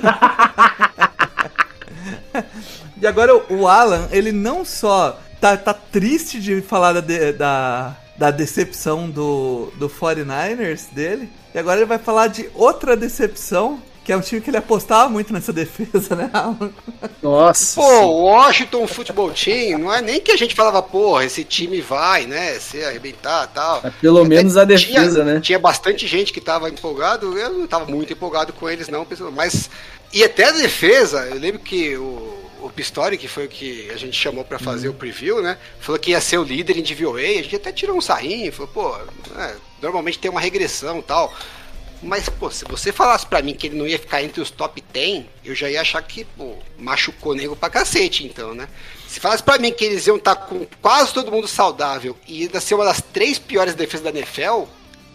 E agora o- Alan, ele não só tá, tá triste de falar da, da, da decepção do, do 49ers dele, e agora ele vai falar de outra decepção, que é um time que ele apostava muito nessa defesa, né, Alan? Nossa. Pô, o Washington Futebol Team, não é nem que a gente falava, porra, esse time vai, né, se arrebentar e tal. Mas pelo Até menos a tinha- defesa, né? Tinha bastante gente que tava empolgado, eu não tava muito empolgado com eles não, pessoal, mas... E até a defesa, eu lembro que o, o Pistori, que foi o que a gente chamou pra fazer o preview, né, falou que ia ser o líder em DVOA, a gente até tirou um sarrinho, falou, pô, é, normalmente tem uma regressão tal... Mas, pô, se você falasse pra mim que ele não ia ficar entre os top 10, eu já ia achar que, pô, machucou nego pra cacete, então, né? Se falasse pra mim que eles iam estar com quase todo mundo saudável e ainda ser uma das três piores defesas da NFL,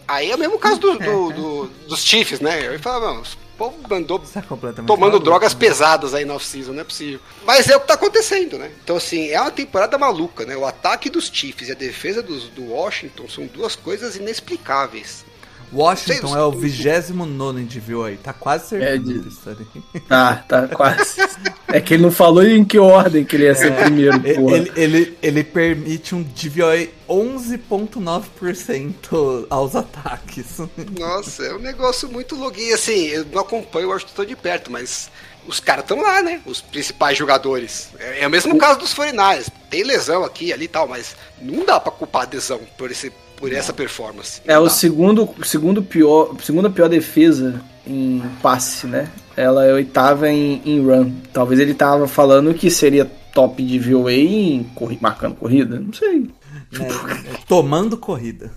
aí é o mesmo caso do, do- do- dos Chiefs, né? Eu ia falar, o povo mandou completamente tomando maluco, drogas né? pesadas aí na off-season, não é possível. Mas é o que tá acontecendo, né? Então, assim, é uma temporada maluca, né? O ataque dos Chiefs e a defesa dos, do Washington são duas coisas inexplicáveis. Washington é o 29 em DVOA, tá quase É certo de- isso aí. Tá, tá quase. É que ele não falou em que ordem que ele ia ser primeiro, porra. Ele, ele, ele permite um DVOA 11,9% aos ataques. Nossa, é um negócio muito loguinho. Assim, eu não acompanho o Washington de perto, mas os caras estão lá, né? Os principais jogadores. É, é o mesmo caso dos 49 Tem lesão aqui ali e tal, mas não dá pra culpar a lesão por, esse, por essa performance. É o dá. segundo, segundo pior, segunda pior defesa em passe, né? Ela é oitava em, em run. Talvez ele tava falando que seria top de VOA em corri marcando corrida, não sei. né? Tomando corrida.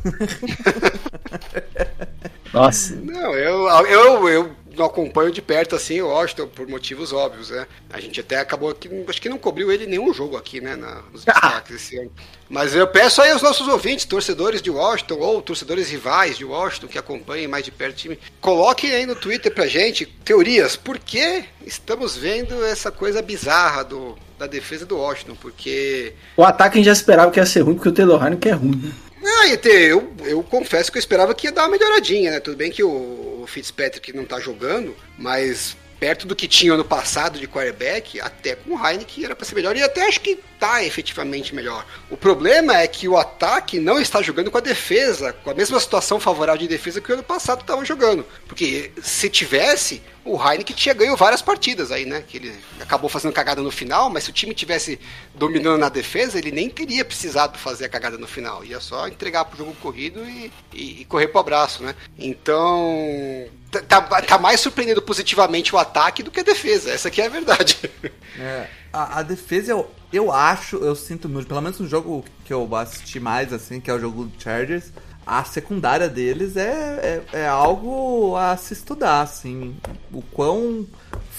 Nossa. Não, eu, eu, eu não acompanho de perto assim o Washington por motivos óbvios, né? A gente até acabou aqui, acho que não cobriu ele nenhum jogo aqui, né? Na, nos destaques esse ano. Mas eu peço aí aos nossos ouvintes, torcedores de Washington ou torcedores rivais de Washington que acompanhem mais de perto o time, coloquem aí no Twitter pra gente teorias. Por que estamos vendo essa coisa bizarra do, da defesa do Washington? Porque O ataque a gente já esperava que ia ser ruim, porque o Taylor Heineken é ruim, né? Ah, ET, eu, eu confesso que eu esperava que ia dar uma melhoradinha, né? Tudo bem que o, Fitzpatrick não tá jogando, mas perto do que tinha ano passado de quarterback, até com o Heineken era para ser melhor e até acho que tá efetivamente melhor. O problema é que o ataque não está jogando com a defesa, com a mesma situação favorável de defesa que o ano passado estava jogando. Porque se tivesse, o Heineken tinha ganho várias partidas aí, né? Que ele acabou fazendo cagada no final, mas se o time tivesse dominando na defesa, ele nem teria precisado fazer a cagada no final. Ia só entregar pro jogo corrido e, e, e correr pro abraço, né? Então. Tá, tá mais surpreendendo positivamente o ataque do que a defesa. Essa aqui é a verdade. É, a, a defesa eu, eu acho, eu sinto pelo menos no jogo que eu assisti mais, assim, que é o jogo do Chargers, a secundária deles é, é, é algo a se estudar, assim. O quão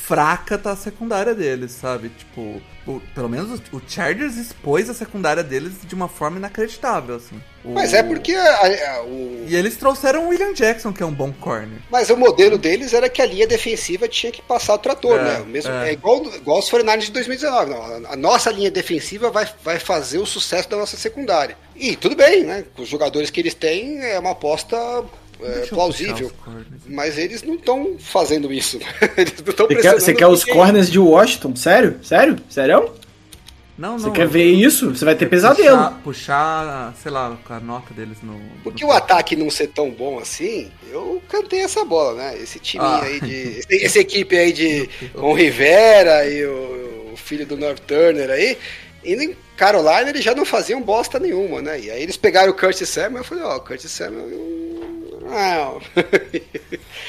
fraca tá a secundária deles, sabe? Tipo, o- pelo menos o, o Chargers expôs a secundária deles de uma forma inacreditável, assim. O- Mas é porque a- a- o, E eles trouxeram o William Jackson, que é um bom corner. Mas o modelo deles era que a linha defensiva tinha que passar o trator, É, né? O mesmo, é. é. igual, igual os 49 de 2019. Não, a- a nossa linha defensiva vai, vai fazer o sucesso da nossa secundária. E tudo bem, né? Com os jogadores que eles têm, é uma aposta é, plausível. Mas eles não estão fazendo isso. Eles não estão Você quer, você quer os corners de Washington? Sério? Sério? Sério? Não, Você não. quer ver isso? Você vai ter pesadelo. Puxar, puxar, sei lá, a nota deles no. Porque no- o ataque não ser tão bom assim, eu cantei essa bola, né? Esse time Ah. aí de. Essa equipe aí de. Com o Rivera e o, o filho do North Turner aí. E em Carolina eles já não faziam bosta nenhuma, né? E aí eles pegaram o Curtis Samuel eu falei, ó, o Curtis Samuel. Não.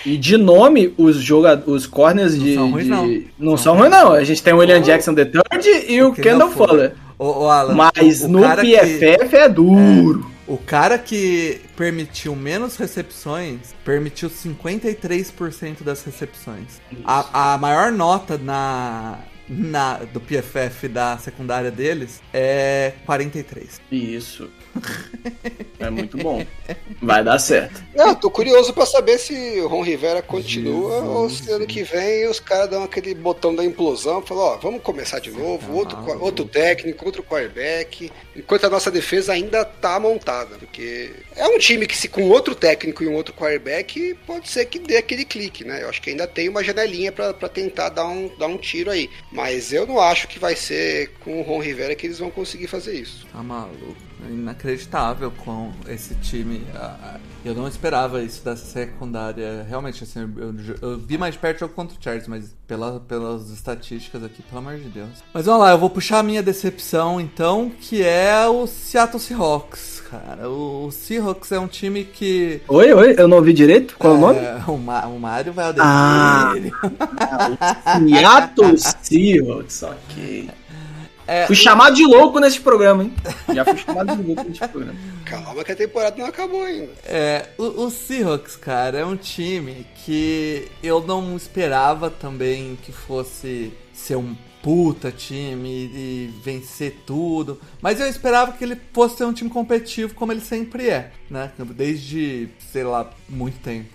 E de nome, os joga os corners de. são ruins, de- não. não são ruins, não. A gente tem o William Jackson III e o Kendall Fuller. Ô, ô, Alan, Mas o- o no cara que- PFF é duro. O cara que permitiu menos recepções permitiu 53% das recepções. A, a maior nota na, na do PFF da secundária deles é 43. Isso. É muito bom. Vai dar certo. Não, tô curioso pra saber se o Ron Rivera continua ou se ano que vem os caras dão aquele botão da implosão e falam, ó, vamos começar de novo, outro, qua- outro técnico, outro quarterback, enquanto a nossa defesa ainda tá montada, porque é um time que se com outro técnico e um outro quarterback, pode ser que dê aquele clique, né? Eu acho que ainda tem uma janelinha pra pra tentar dar um, dar um tiro aí, mas eu não acho que vai ser com o Ron Rivera que eles vão conseguir fazer isso. Tá maluco. É Inacreditável com esse time. Ah, ah, Eu não esperava isso da secundária. Realmente, assim, eu, eu vi mais perto o jogo contra o Chargers, mas pela, pelas estatísticas aqui, pelo amor de Deus. Mas vamos lá, eu vou puxar a minha decepção, então, que é o Seattle Seahawks, cara. O, o Seahawks é um time que. Oi, oi, eu não ouvi direito? Qual é o nome? É, o, Ma- o Mário vai odear Ah. ele. Seattle Seahawks, ok. É, Fui chamado de louco nesse programa, hein? Já fui chamado de louco nesse programa. Calma que a temporada não acabou ainda. É, o, o Seahawks, cara, é um time que eu não esperava também que fosse ser um puta time e vencer tudo. Mas eu esperava que ele fosse ser um time competitivo como ele sempre é, né? Desde, sei lá, muito tempo.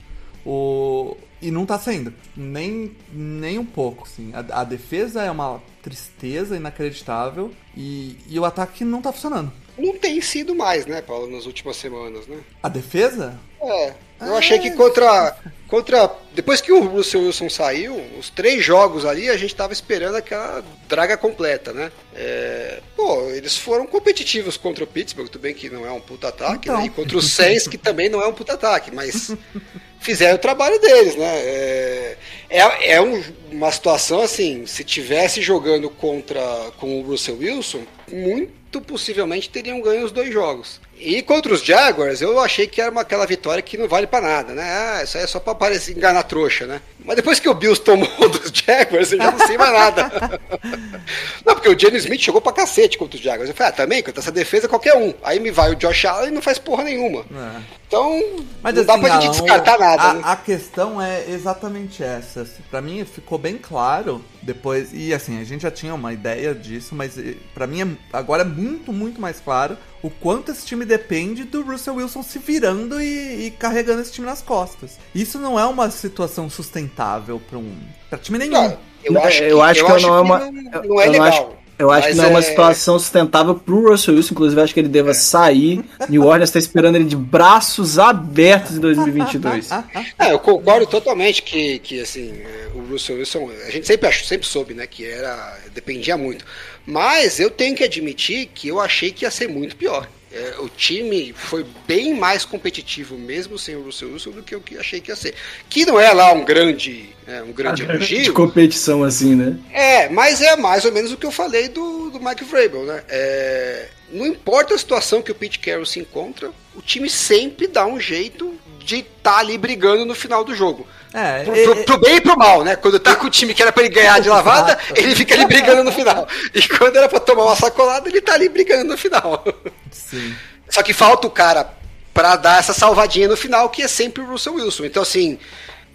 O... E não tá sendo, nem, nem um pouco, assim. A, a defesa é uma tristeza inacreditável e, e o ataque não tá funcionando. Não tem sido mais, né, Paulo, nas últimas semanas, né? A defesa? É, eu achei que contra, contra. Depois que o Russell Wilson saiu, os três jogos ali, a gente tava esperando aquela draga completa, né? É, pô, eles foram competitivos contra o Pittsburgh, tudo bem que não é um puta ataque, Então. né? E contra o Saints, que também não é um puta ataque, mas fizeram o trabalho deles, né? É, é, é um- uma situação assim, se tivesse jogando contra com o Russell Wilson, muito possivelmente teriam ganho os dois jogos. E contra os Jaguars, eu achei que era uma, aquela vitória que não vale pra nada, né? Ah, isso aí é só pra parecer enganar trouxa, né? Mas depois que o Bills tomou dos Jaguars, eu já não sei mais nada. não, porque o Jenny Smith jogou pra cacete contra os Jaguars. Eu falei, ah, também, contra essa defesa qualquer um. Aí me vai o Josh Allen e não faz porra nenhuma. É. Então, Mas não assim, dá pra gente descartar nada, a, né? a questão é exatamente essa. Assim, Pra mim ficou bem claro depois. E assim, a gente já tinha uma ideia disso, mas eh, pra mim é- agora é muito, muito mais claro o quanto esse time depende do Russell Wilson se virando e, e carregando esse time nas costas. Isso não é uma situação sustentável pra um. pra time nenhum. Cara, eu Não, acho eu que, acho eu que acho não é uma- não, eu- não é não legal. acho- Eu acho Mas que não é uma é- situação sustentável pro Russell Wilson, inclusive acho que ele deva sair. New Orleans tá esperando ele de braços abertos em 2022. É, eu concordo totalmente que, que assim, é, o Russell Wilson, a gente sempre sempre soube, né, que era, dependia muito. Mas eu tenho que admitir que eu achei que ia ser muito pior. É, o time foi bem mais competitivo mesmo sem o Russell Wilson do que eu que achei que ia ser. Que não é lá um grande, é, um grande De elogio. competição assim, né? É, mas é mais ou menos o que eu falei do, do Mike Vrabel, né? É, não importa a situação que o Pete Carroll se encontra, o time sempre dá um jeito de estar ali brigando no final do jogo. É, Pro, pro- pro bem e pro mal, né? Quando tá com o time que era pra ele ganhar de lavada, ele fica ali brigando no final. E quando era pra tomar uma sacolada, ele tá ali brigando no final. Sim. Só que falta o cara pra dar essa salvadinha no final, que é sempre o Russell Wilson. Então, assim,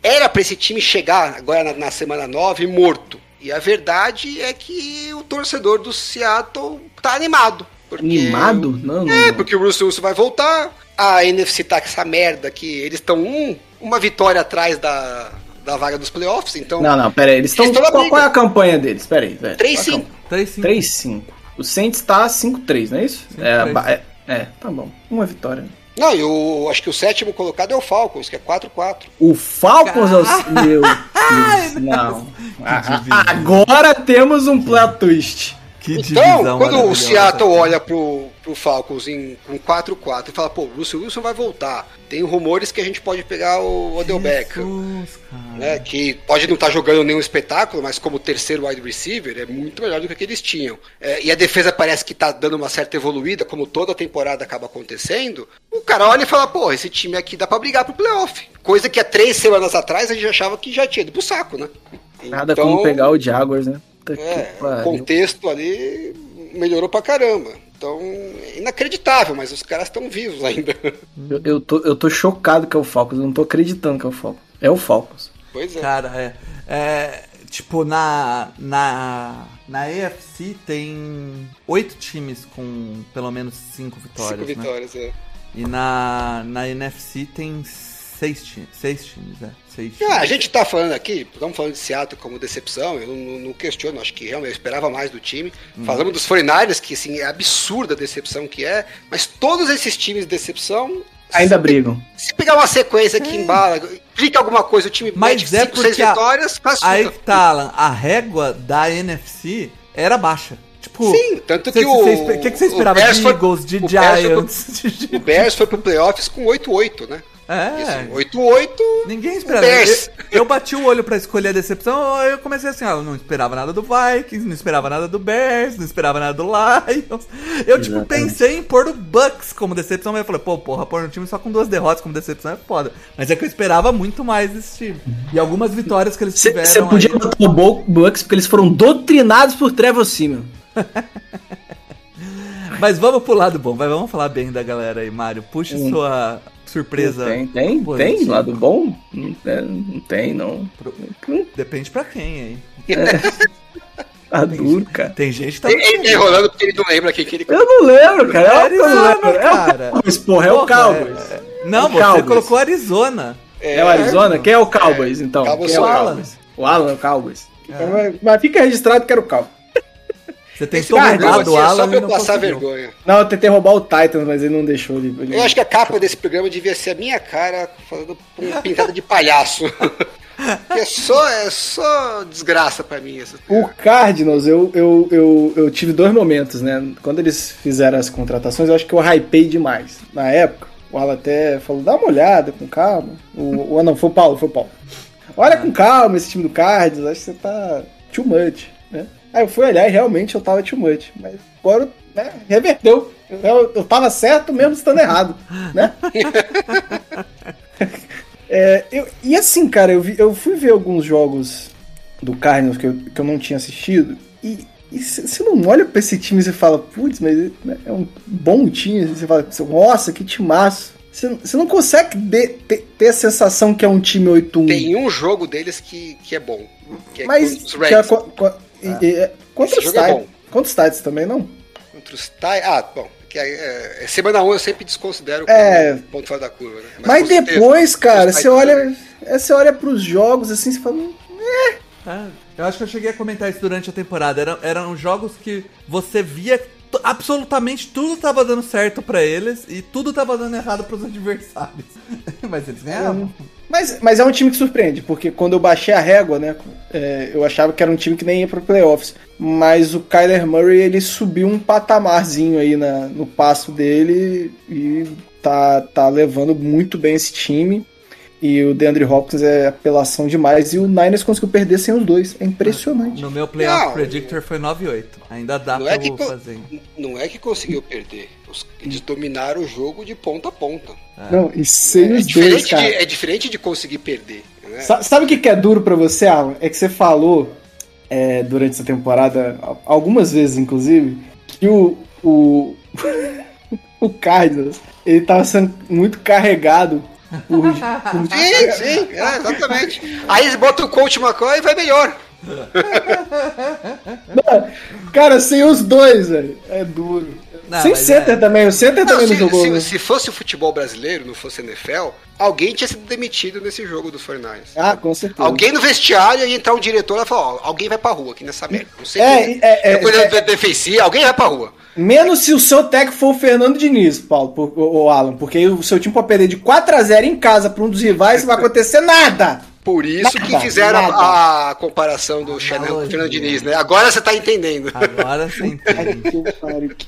era pra esse time chegar agora na, na semana 9 morto. E a verdade é que o torcedor do Seattle tá animado. porque- Animado? Não, não. É, porque o Russell Wilson vai voltar. A NFC tá com essa merda que eles estão um, uma vitória atrás da, da vaga dos playoffs. Então, Não, não, pera aí. Eles estão. Qual, qual é a campanha deles? Pera aí, velho. 3-5. 3-5. 3-5. O Saints tá 5-3, não é isso? É, 5-3. ba- é, é, tá bom. Uma vitória. Não, e o, acho que o sétimo colocado é o Falcons, que é 4-4. O Falcons é o. Meu Deus, não. A- a- Agora temos um plot twist. Que Então, quando o. Seattle olha pro, pro Falcons em, com 4-4 e fala, pô, o Russell Wilson vai voltar. Tem rumores que a gente pode pegar o Odell Beckham. Né, que pode não estar jogando nenhum espetáculo, mas como terceiro wide receiver é muito melhor do que, que eles tinham. É, e a defesa parece que está dando uma certa evoluída, como toda a temporada acaba acontecendo. O cara olha e fala, pô, esse time aqui dá pra brigar pro playoff. Coisa que há três semanas atrás a gente achava que já tinha ido pro saco, né? Nada Então, como pegar o Jaguars, né? É, o contexto ali melhorou pra caramba. Então, é inacreditável, mas os caras estão vivos ainda. Eu, eu, tô, eu tô chocado que é o Falcons. Eu não tô acreditando que é o Falcons. É o Falcons. Pois é. Cara, é. é, tipo, na, na, na EFC tem oito times com pelo menos cinco vitórias. Cinco né? vitórias, é. E na, na NFC tem seis times. Seis times, é. Ah, a gente tá falando aqui, estamos falando de Seattle como decepção, eu não, não questiono, acho que realmente eu esperava mais do time. Hum. Falamos dos 49ers, que assim, é absurda a decepção que é, mas todos esses times de decepção, Ainda brigam. se pegar uma sequência que embala, clica alguma coisa, o time Mas mete é 5, 6 porque a- vitórias, classifica. Aí que tá, Alan, a régua da NFC era baixa. Tipo, Sim, tanto cê- que o. espe- que, que você o esperava Bears de foi- Eagles, de o Bears pro- Giants? O Bears foi pro playoffs com 8-8, né? É. Isso, 8-8. Ninguém esperava. Eu, eu bati o olho pra escolher a decepção, eu comecei assim, ó, eu não esperava nada do Vikings, não esperava nada do Bears, não esperava nada do Lions. Eu, tipo, Exatamente. pensei em pôr o Bucks como decepção, mas eu falei, pô, porra, pôr um time só com duas derrotas como decepção é foda. Mas é que eu esperava muito mais desse time. E algumas vitórias que eles tiveram Você podia aí- botar o Bucks porque eles foram doutrinados por Trevor Simeon. Mas vamos pro lado bom, vai, vamos falar bem da galera aí, Mário. Puxa Hum. sua surpresa. Tem, tem, tem. positiva. Lado bom? Não, tem, não tem, não. Depende pra quem aí. Tá duro, cara. Tem gente que tá. Ele, tá enrolando porque ele não lembra quem que ele. Eu não lembro, cara. É Arizona, lembro. É cara. o Cowboys, porra. É o Cowboys. é- Não, O você Cowboys. colocou Arizona. É o Arizona? Quem é o Cowboys, então? Cowboys Quem é o eu. Cowboys? O Alan é o Cowboys. Então, mas- Mas fica registrado que era o Cowboys. Você tentou programa roubar do é só Alan pra e eu não passar conseguiu. vergonha. Não, eu tentei roubar o Titans, mas ele não deixou. Ele, ele- Eu acho que a capa desse programa devia ser a minha cara falando uma pintada de palhaço. Que é só, é só desgraça pra mim. Essa... O Cardinals, eu, eu, eu, eu tive dois momentos, né? Quando eles fizeram as contratações, eu acho que eu hypei demais. Na época, o Alan até falou, dá uma olhada com calma. O, o, não, foi o Paulo, foi o Paulo. Olha com calma esse time do Cardinals, acho que você tá too much? Aí eu fui olhar e realmente eu tava too much. Mas agora, né, reverteu. Eu, eu tava certo mesmo estando errado, né? É, eu- e assim, cara, eu, vi- eu fui ver alguns jogos do Cardinals que eu, que eu não tinha assistido e você não olha pra esse time e você fala, putz, mas é um bom time. Você fala, nossa, que timaço. Você você não consegue de- ter, ter a sensação que é um time 8-1. Tem um jogo deles que, que é bom. Que é mas que é Reds. co- co- e- e- é- contra Esse os é Titans. bom. contra os Titans também, não? Contra os Ty... Ah, bom. Que é, é, semana 1 eu sempre desconsidero É. como ponto fora da curva. Né? Mas, certeza, depois, cara, os você Titans olha, é, você olha pros jogos assim, você fala, "Hum, Ah, Eu acho que eu cheguei a comentar isso durante a temporada. Eram, eram jogos que você via absolutamente tudo tava dando certo pra eles e tudo tava dando errado pros adversários. Mas eles ganhavam. Mas, mas é um time que surpreende, porque quando eu baixei a régua, né, é, eu achava que era um time que nem ia para playoffs. Mas o Kyler Murray, ele subiu um patamarzinho aí na, no passo dele e tá, tá levando muito bem esse time. E o DeAndre Hopkins é apelação demais. E o Niners conseguiu perder sem os dois. É impressionante. No meu playoff Não. predictor foi 9-8. Ainda dá Não pra é, que fazer. não é que conseguiu perder. Eles dominaram o jogo de ponta a ponta. Não, e sem É os dois, diferente, cara. de, é diferente de conseguir perder. Né? Sa- Sabe o que que é duro pra você, Alan? É que você falou é, durante essa temporada, al- algumas vezes inclusive, que o, o, o Cardinals ele tava sendo muito carregado Sim, sim, é, exatamente. Aí eles botam o coach McCoy e vai melhor. Cara, sem os dois, velho. É duro. Não, sem mas center é- também. O center Não, também não se, jogou. se- né? se fosse o futebol brasileiro, não fosse NFL, alguém tinha sido demitido nesse jogo dos 49ers. Ah, com certeza. Alguém no vestiário ia entrar um diretor e falar, ó, alguém vai pra rua aqui nessa merda. Não sei É, quem é, é, é. da defensiva, alguém vai pra rua. Menos se o seu técnico for o Fernando Diniz, Paulo, por, o, Alan, porque aí o seu time pode perder de 4x0 em casa pra um dos rivais não vai acontecer nada. Por isso que Nada, fizeram nada. a, a comparação do Shannon com o Fernando Diniz, né? Agora você tá entendendo. Agora você entende.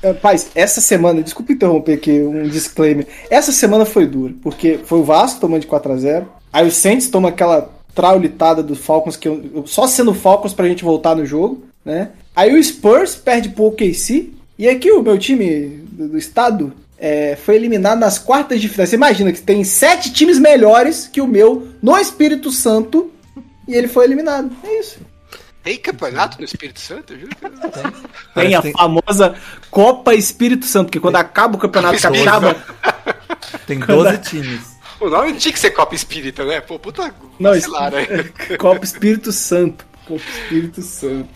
Rapaz, essa semana, desculpa interromper aqui, um disclaimer. Essa semana foi dura, porque foi o Vasco tomando de 4x0. Aí o Saints toma aquela traulitada do Falcons, que eu- só sendo Falcons pra gente voltar no jogo, né? Aí o Spurs perde pro OKC. E aqui o meu time do, do estado é, foi eliminado nas quartas de final. Você imagina que tem sete times melhores que o meu no Espírito Santo e ele foi eliminado. É isso. Tem campeonato no Espírito Santo, eu juro. que não. Tem a Tem- famosa Copa Espírito Santo, porque quando acaba o Campeonato Capixaba. Tem 12 times. O nome não tinha que ser Copa Espírita, né? Pô, puta Não, vacilaram aí. Copa Espírito Santo. Copa Espírito Santo.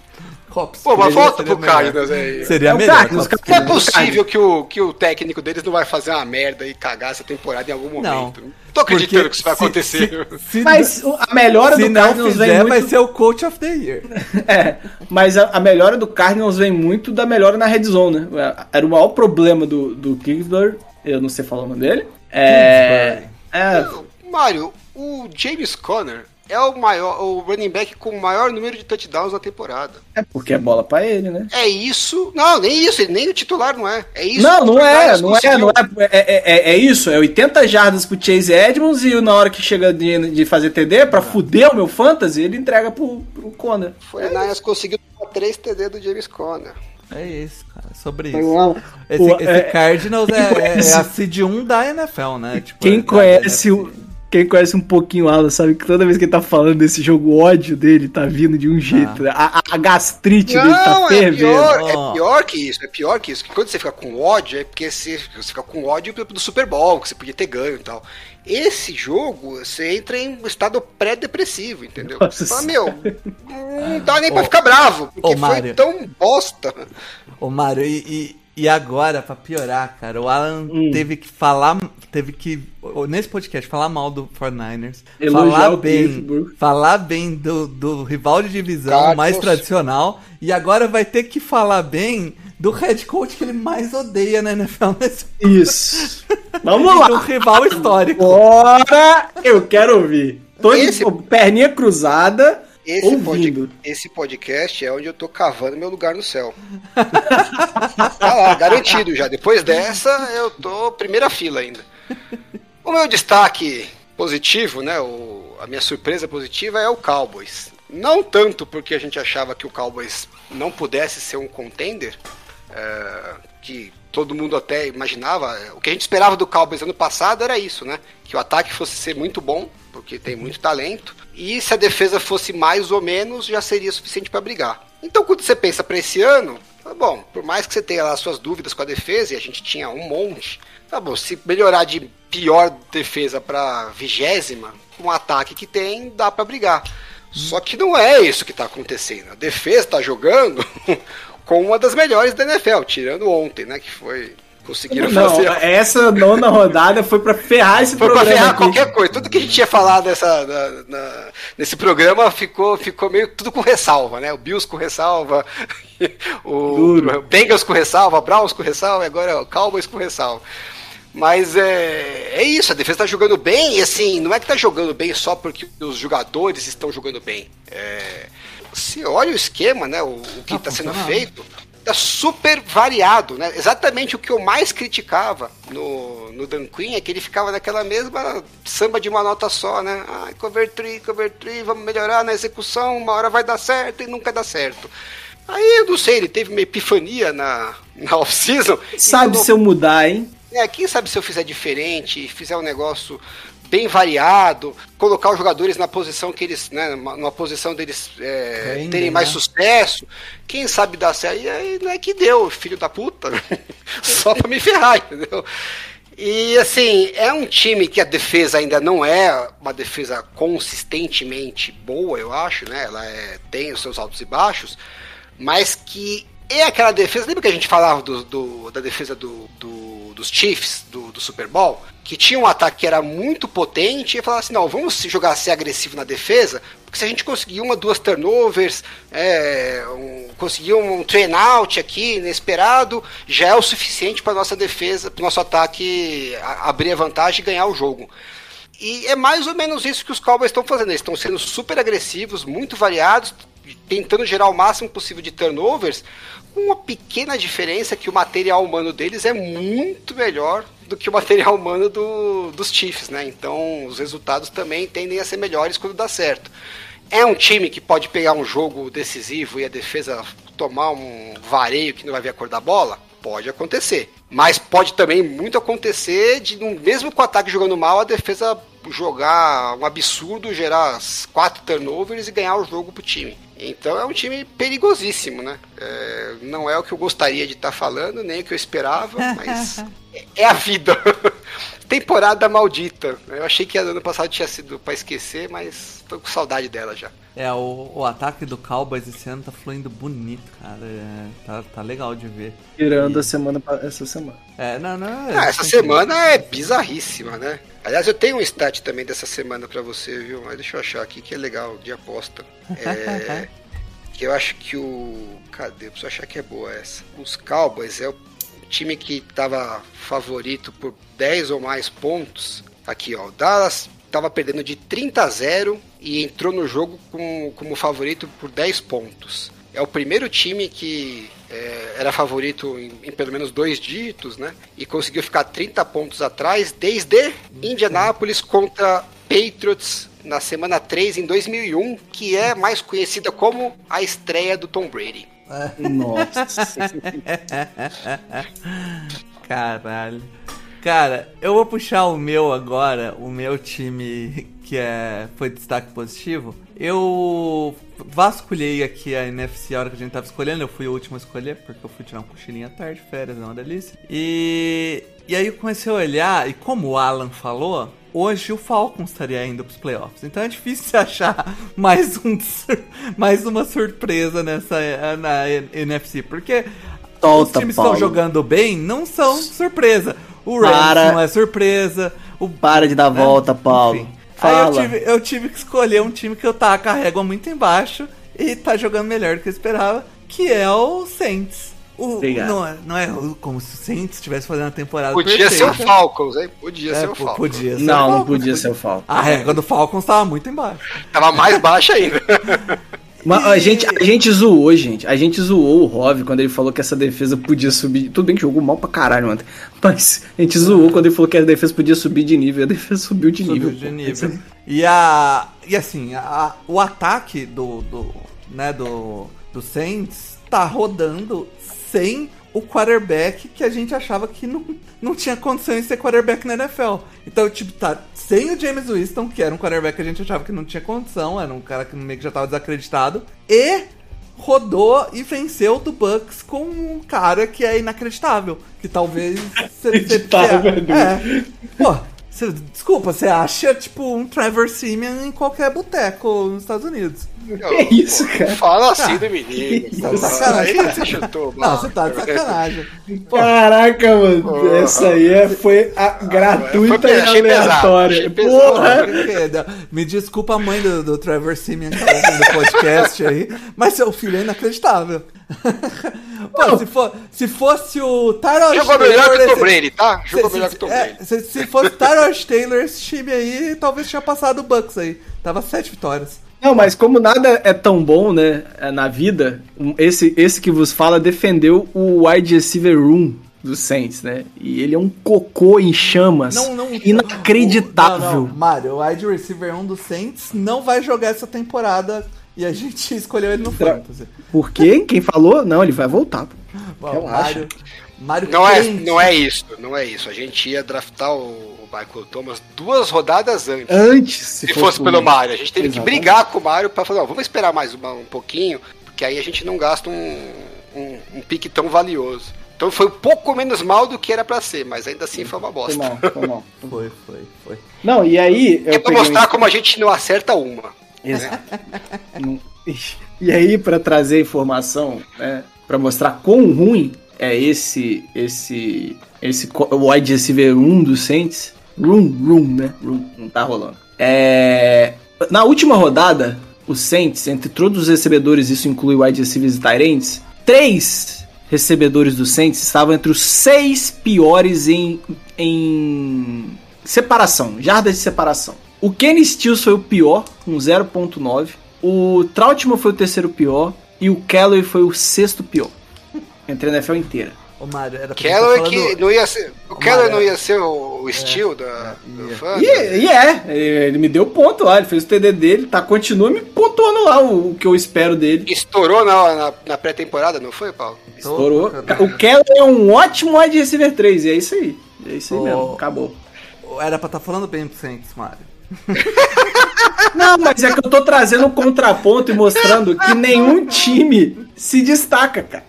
Pô, mas Seria- volta pro. Cardinals aí. Seria É melhor. Cardinals. Não é possível que o, que o técnico deles não vai fazer uma merda e cagar essa temporada em algum momento. Não, tô acreditando Porque que isso vai se- acontecer. Se, se, Mas a melhora se do não Cardinals vem fizer, muito. vai ser o Coach of the Year. É, mas a, a melhora do Cardinals vem muito da melhora na red zone, né? Era o maior problema do, do Kingsbury, eu não sei falar o nome dele. É. é Não, Mário, o James Conner é o maior, o running back com o maior número de touchdowns na temporada. é porque é bola pra ele, né? É isso. Não, nem isso, ele nem o titular não é. É isso. não, que o não é, não é, não é, é, é, é isso, é 80 jardas pro Chase Edmonds e na hora que chega de, de fazer TD, pra fuder o meu fantasy, ele entrega pro, pro Conner. Foi o Niners conseguiu tomar 3 TD do James Conner. É isso, cara. Sobre isso. um- Esse, o- esse é- Cardinals é, é- conhece- é a seed 1 da NFL, né? Tipo, Quem é- conhece é- o. Quem conhece um pouquinho o Alan sabe que toda vez que ele tá falando desse jogo, o ódio dele tá vindo de um jeito. né? A, a- a gastrite dele tá Não, é fervendo. pior, Ó. é pior que isso, é pior que isso. Que quando você fica com ódio, é porque você, você fica com ódio do Super Bowl, que você podia ter ganho e tal. Esse jogo, você entra em um estado pré-depressivo, entendeu? Nossa você fala, meu, não dá nem pra Ô, ficar bravo, porque ô, foi tão bosta. Ô, Mário, e, e, e agora, pra piorar, cara, o Alan Hum. teve que falar, teve que, nesse podcast, falar mal do 49ers, Elogiar falar o bem, Pittsburgh. falar bem do, do rival de divisão Cardinals. mais tradicional, e agora vai ter que falar bem do head coach que ele mais odeia na NFL nesse Isso. Vamos do lá. rival histórico. Agora eu quero ouvir. Tô de Esse- perninha cruzada, Esse, pod- esse podcast é onde eu tô cavando meu lugar no céu. tá lá, garantido já. Depois dessa, eu tô primeira fila ainda. O meu destaque positivo, né? O, a minha surpresa positiva é o Cowboys. Não tanto porque a gente achava que o Cowboys não pudesse ser um contender, é, que todo mundo até imaginava. O que a gente esperava do Cowboys ano passado era isso, né? Que o ataque fosse ser muito bom, porque tem muito talento, e se a defesa fosse mais ou menos, já seria suficiente para brigar. Então, quando você pensa para esse ano, tá bom, por mais que você tenha lá suas dúvidas com a defesa, e a gente tinha um monte, tá bom, se melhorar de pior defesa para vigésima, com o ataque que tem, dá para brigar. Só que não é isso que tá acontecendo. A defesa tá jogando com uma das melhores da NFL, tirando ontem, né? Que foi Conseguiram Não, fazer. essa nona rodada foi pra ferrar esse Foi pra programa ferrar aqui. qualquer coisa. Tudo que a gente tinha falado nessa, na- na- nesse programa ficou, ficou meio tudo com ressalva, né? O Bills com ressalva, o Duro. Bengals com ressalva, Browns com ressalva, e agora o Cowboys com ressalva. Mas é, é isso, a defesa tá jogando bem, e assim, não é que tá jogando bem só porque os jogadores estão jogando bem. É, se olha o esquema, né? O, o que Tá está sendo funcionando. feito, tá super variado, né? Exatamente o que eu mais criticava no, no Dan Quinn é que ele ficava naquela mesma samba de uma nota só, né? Ai, cover 3, cover 3, vamos melhorar na execução, uma hora vai dar certo e nunca dá certo. Aí eu não sei, ele teve uma epifania na, na off-season. Sabe se eu mudar, hein? é, quem sabe se eu fizer diferente, fizer um negócio bem variado, colocar os jogadores na posição que eles, né, numa posição deles é, terem mais né? sucesso, quem sabe dar certo. E aí não é que deu, filho da puta, só pra me ferrar, entendeu? E assim, é um time que a defesa ainda não é uma defesa consistentemente boa, eu acho, né? Ela é- tem os seus altos e baixos, mas que é aquela defesa. Lembra que a gente falava do, do- da defesa do, do- dos Chiefs, do, do Super Bowl? Que tinha um ataque que era muito potente e falava assim: não, vamos jogar ser agressivo na defesa, porque se a gente conseguir uma, duas turnovers, é, um- conseguir um train out aqui, inesperado, já é o suficiente para nossa defesa, para nosso ataque a- abrir a vantagem e ganhar o jogo. E é mais ou menos isso que os Cowboys estão fazendo. Eles estão sendo super agressivos, muito variados, tentando gerar o máximo possível de turnovers, uma pequena diferença que o material humano deles é muito melhor do que o material humano do- dos Chiefs, né? Então os resultados também tendem a ser melhores quando dá certo. É um time que pode pegar um jogo decisivo e a defesa tomar um vareio que não vai ver a cor da bola? Pode acontecer. Mas pode também muito acontecer de, mesmo com o ataque jogando mal, a defesa jogar um absurdo, gerar quatro turnovers e ganhar o jogo pro time. Então é um time perigosíssimo, né? É, não é o que eu gostaria de estar falando, nem o que eu esperava, mas é- é a vida. Temporada maldita. Eu achei que ano passado tinha sido pra esquecer, mas tô com saudade dela já. É, o, o ataque do Cowboys esse ano tá fluindo bonito, cara. É, tá, tá legal de ver. Tirando a semana essa semana. É, não, não. Ah, essa semana é bizarríssima, né? Aliás, eu tenho um stat também dessa semana pra você, viu? Mas deixa eu achar aqui que é legal, de aposta. É, que eu acho que o. Cadê? Eu preciso achar que é boa essa. Os Cowboys é o time que tava favorito por 10 ou mais pontos. Aqui, ó. O Dallas tava perdendo de 30 a 0 e entrou no jogo com, como favorito por 10 pontos. É o primeiro time que é, era favorito em, em pelo menos dois dígitos, né? E conseguiu ficar 30 pontos atrás desde Indianápolis contra Patriots na semana 3 em 2001, que é mais conhecida como a estreia do Tom Brady. Nossa. Caralho. Cara, eu vou puxar o meu agora, o meu time que é foi destaque positivo. Eu vasculhei aqui a NFC a hora que a gente tava escolhendo, eu fui o último a escolher, porque eu fui tirar um cochilinho à tarde, férias, é uma delícia. E, e aí eu comecei a olhar, e como o Alan falou, hoje o Falcons estaria indo pros playoffs. Então é difícil achar mais, um, mais uma surpresa nessa na NFC, porque os times que estão Paulo. jogando bem não são surpresa. O Rams não é surpresa. O Para de dar né? volta, Paulo. Enfim. Aí eu Fala. tive, eu tive que escolher um time que eu tava com a régua muito embaixo e tá jogando melhor do que eu esperava, que é o Saints. O, não, é, não é como se o Saints estivesse fazendo a temporada Podia ser o perfeita. Falcons, hein? Podia É, ser o Falcons. podia ser o Não, não Falcons, podia ser o Falcon. A régua do Falcons tava muito embaixo. Tava mais baixa ainda. Mas a gente, a gente zoou, gente. A gente zoou o Rov quando ele falou que essa defesa podia subir. Tudo bem que jogou mal pra caralho ontem. Mas a gente zoou quando ele falou que a defesa podia subir de nível. A defesa subiu de Subiu nível. de pô. nível. E a. E assim, a- o ataque do. do né, do. Do Saints tá rodando sem o quarterback que a gente achava que não, não tinha condições de ser quarterback na NFL. Então, tipo, tá sem o James Winston, que era um quarterback que a gente achava que não tinha condição, era um cara que meio que já tava desacreditado, e rodou e venceu do Bucks com um cara que é inacreditável. Que talvez. Inacreditável, é é. Pô, Cê- desculpa, você acha, tipo, um Trevor Simeon em qualquer boteco nos Estados Unidos. Que isso, cara? Fala assim Ah, do menino. Tá de sacanagem. Aí você chutou. Não, você tá de sacanagem. Pô, Caraca, mano. Porra. Essa aí é- foi a gratuita Foi- e aleatória. Porra! Me desculpa a mãe do, do Trevor Simeon que tá ouvindo o podcast aí, mas seu filho é inacreditável. Pô, se, for, se fosse o Tyrod Jogou melhor que o Tom Brady, tá? Jogou se, melhor se- que o Tom é, Brady. se, se fosse Tyrod Taylor esse time aí, talvez tinha passado o Bucks aí. Tava sete vitórias. Não, mas como nada é tão bom, né, é, na vida, esse, esse que vos fala defendeu o wide receiver room do Saints, né? E ele é um cocô em chamas. Não, não. Inacreditável. Não, não. Mário, o wide receiver 1 do Saints não vai jogar essa temporada e a gente escolheu ele no Tra- Fantasy. Por quê? Quem falou? Não, ele vai voltar. pô. Bom, Relaxa. Mário, Mário Não é, não é isso, não é isso. A gente ia draftar o, o Michael Thomas duas rodadas antes. Antes, Se, fosse, por pelo mim. Mario. A gente teve Exatamente. que brigar com o Mario pra falar, ó, vamos esperar mais uma- um pouquinho, porque aí a gente não gasta um, um, um pique tão valioso. Então foi um pouco menos mal do que era pra ser, mas ainda assim foi uma Foi bosta. mal, foi mal. Foi, foi, foi. Não, e aí. É eu pra peguei mostrar um- como a gente não acerta uma. Exato. E aí, pra trazer informação, né? Pra mostrar quão ruim é esse. Esse. Esse wide receiver 1 do Saints. Room, room, né? Room, não tá rolando. É. Na última rodada, o Saints, entre todos os recebedores, isso inclui wide receivers e ends, três recebedores do Saints estavam entre os seis piores em, em separação, jardas de separação. O Kenny Stills foi o pior, com 0.9. O Trautmann foi o terceiro pior. E o Callaway foi o sexto pior. Entre a NFL inteira. Ô, Mário, era tá que não ia ser. O Mário, não ia ser o, o steel da, do ia. fã. E, e é, ele me deu ponto lá, ele fez o TD dele, tá, continua me pontuando lá o, o que eu espero dele. Estourou na, na, na pré-temporada, não foi, Paulo? Estourou. O Keller é um ótimo wide receiver 3, e é isso aí. É isso aí Ô. mesmo, acabou. Era pra estar falando bem pro Saints, Mário. Não, mas é que eu tô trazendo um contraponto e mostrando que nenhum time se destaca, cara.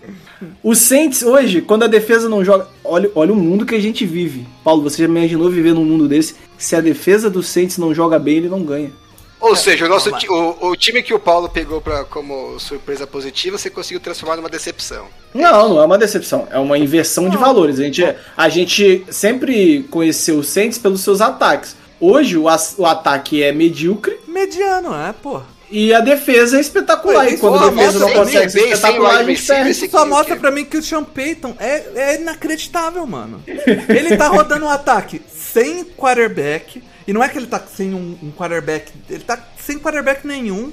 O Saints hoje, quando a defesa não joga. Olha, olha o mundo que a gente vive. Paulo, você já imaginou viver num mundo desse? Se a defesa do Saints não joga bem, ele não ganha. Ou seja, o, nosso o, o time que o Paulo pegou pra, como surpresa positiva, você conseguiu transformar numa decepção. Não, não é uma decepção. É uma inversão de valores. A gente, a gente sempre conheceu o Saints pelos seus ataques. Hoje o, o ataque é medíocre Mediano, é, pô. e a defesa é espetacular. Ué, e quando a defesa não consegue ser espetacular, a gente perde. Isso só que- mostra pra mim que o Sean Payton é, é inacreditável, mano. Ele tá rodando um ataque sem quarterback. E não é que ele tá sem um, um quarterback. Ele tá sem quarterback nenhum.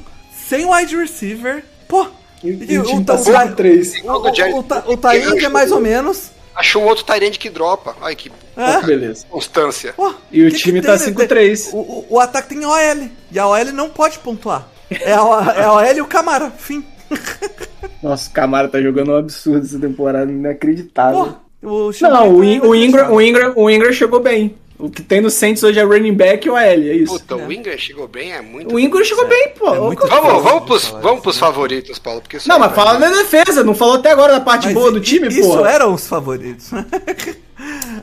Sem wide receiver. Pô. E- e o time tá 5-3. O, o, o, Ty- o Tyend é mais ou menos. Achou um outro Tyrande que dropa. Ai, que É. Beleza. constância. Pô, E o que time que tá tem, né? 5-3. O, o, ataque tem OL. E a OL não pode pontuar. É a, é a OL e o Camara. Fim. Nossa, o Camara tá jogando um absurdo essa temporada, inacreditável. Pô, o não, o, é In- o, Ingram, o, Ingram, o Ingram chegou bem. O que tem no Saints hoje é running back e o AL, é isso. Puta, o Ingram chegou bem, é muito. O Ingram chegou bem, pô. É muito Vamos, vamos pros, vamos pros né? favoritos, Paulo. Porque Não, mas fala da defesa, não falou até agora da parte Mas boa do time, Isso pô. eram os favoritos.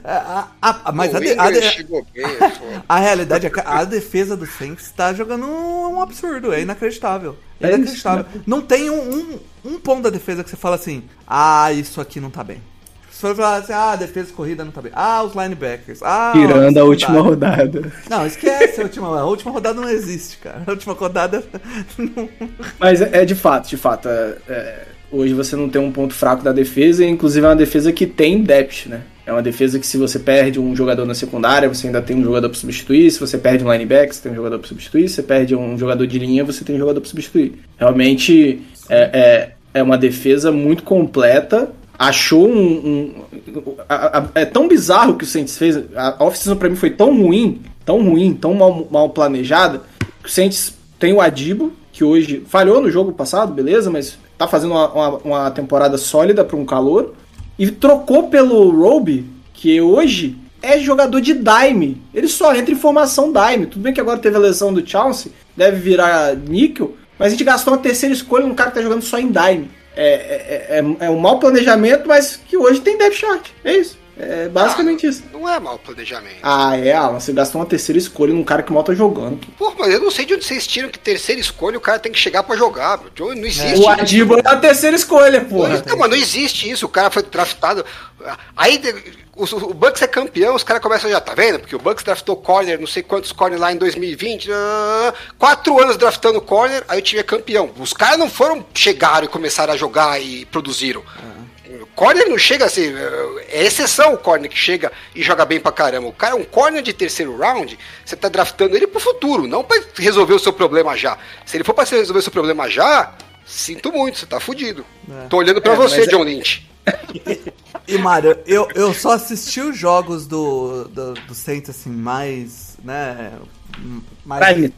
A- a- a- mas o a, de- a Ingram de- chegou bem, é foda. a realidade é que a defesa do Saints tá jogando um, um absurdo, é inacreditável. É, É isso, inacreditável. Não tem um, um, um ponto da defesa que você fala assim, ah, isso aqui não tá bem. Se for falar assim, ah, a defesa corrida não tá bem. Ah, os linebackers. Ah, Tirando a última rodada. Não, esquece a última. A última rodada não existe, cara. A última rodada. não- Mas é, é de fato, de fato. é- é, hoje você não tem um ponto fraco da defesa, e inclusive é uma defesa que tem depth, né? É uma defesa que se você perde um jogador na secundária, você ainda tem um jogador para substituir. Se você perde um linebacker, você tem um jogador para substituir. Se você perde um jogador de linha, você tem um jogador para substituir. Realmente é, é, é uma defesa muito completa. Achou um. um- a- a- é tão bizarro que o Saints fez. A off-season pra mim foi tão ruim, tão ruim, tão mal, mal planejada, que o Saints tem o Adibo, que hoje falhou no jogo passado, beleza, mas tá fazendo uma, uma, uma temporada sólida para um calor. E trocou pelo Roby, que hoje é jogador de dime. Ele só entra em formação dime. Tudo bem que agora teve a lesão do Chelsea, deve virar níquel, mas a gente gastou uma terceira escolha num cara que tá jogando só em dime. É, é, é, é um mau planejamento, mas que hoje tem depth chart. É isso. É basicamente isso. Não é mau planejamento. Ah, é, Alan, você gastou uma terceira escolha num cara que mal tá jogando. Pô, mas eu não sei de onde vocês tiram que terceira escolha o cara tem que chegar pra jogar. meu. Não existe. O Adibo é a terceira escolha, porra. Não, mas não existe isso. O cara foi draftado. Aí o, o Bucks é campeão, os caras começam já, tá vendo? Porque o Bucks draftou corner, não sei quantos corner lá em 2020. ah, Quatro anos draftando corner, aí o time é campeão. Os caras não foram, chegaram e começaram a jogar e produziram. O corner não chega assim, é exceção o corner que chega e joga bem pra caramba. O cara é um corner de terceiro round, você tá draftando ele pro futuro, não pra resolver o seu problema já. Se ele for pra resolver o seu problema já, sinto muito, você tá fudido. Tô olhando pra É, você, é- John Lynch. E, Mário, eu, eu só assisti os jogos do, do, do Saints, assim, mais, né, mais... Prime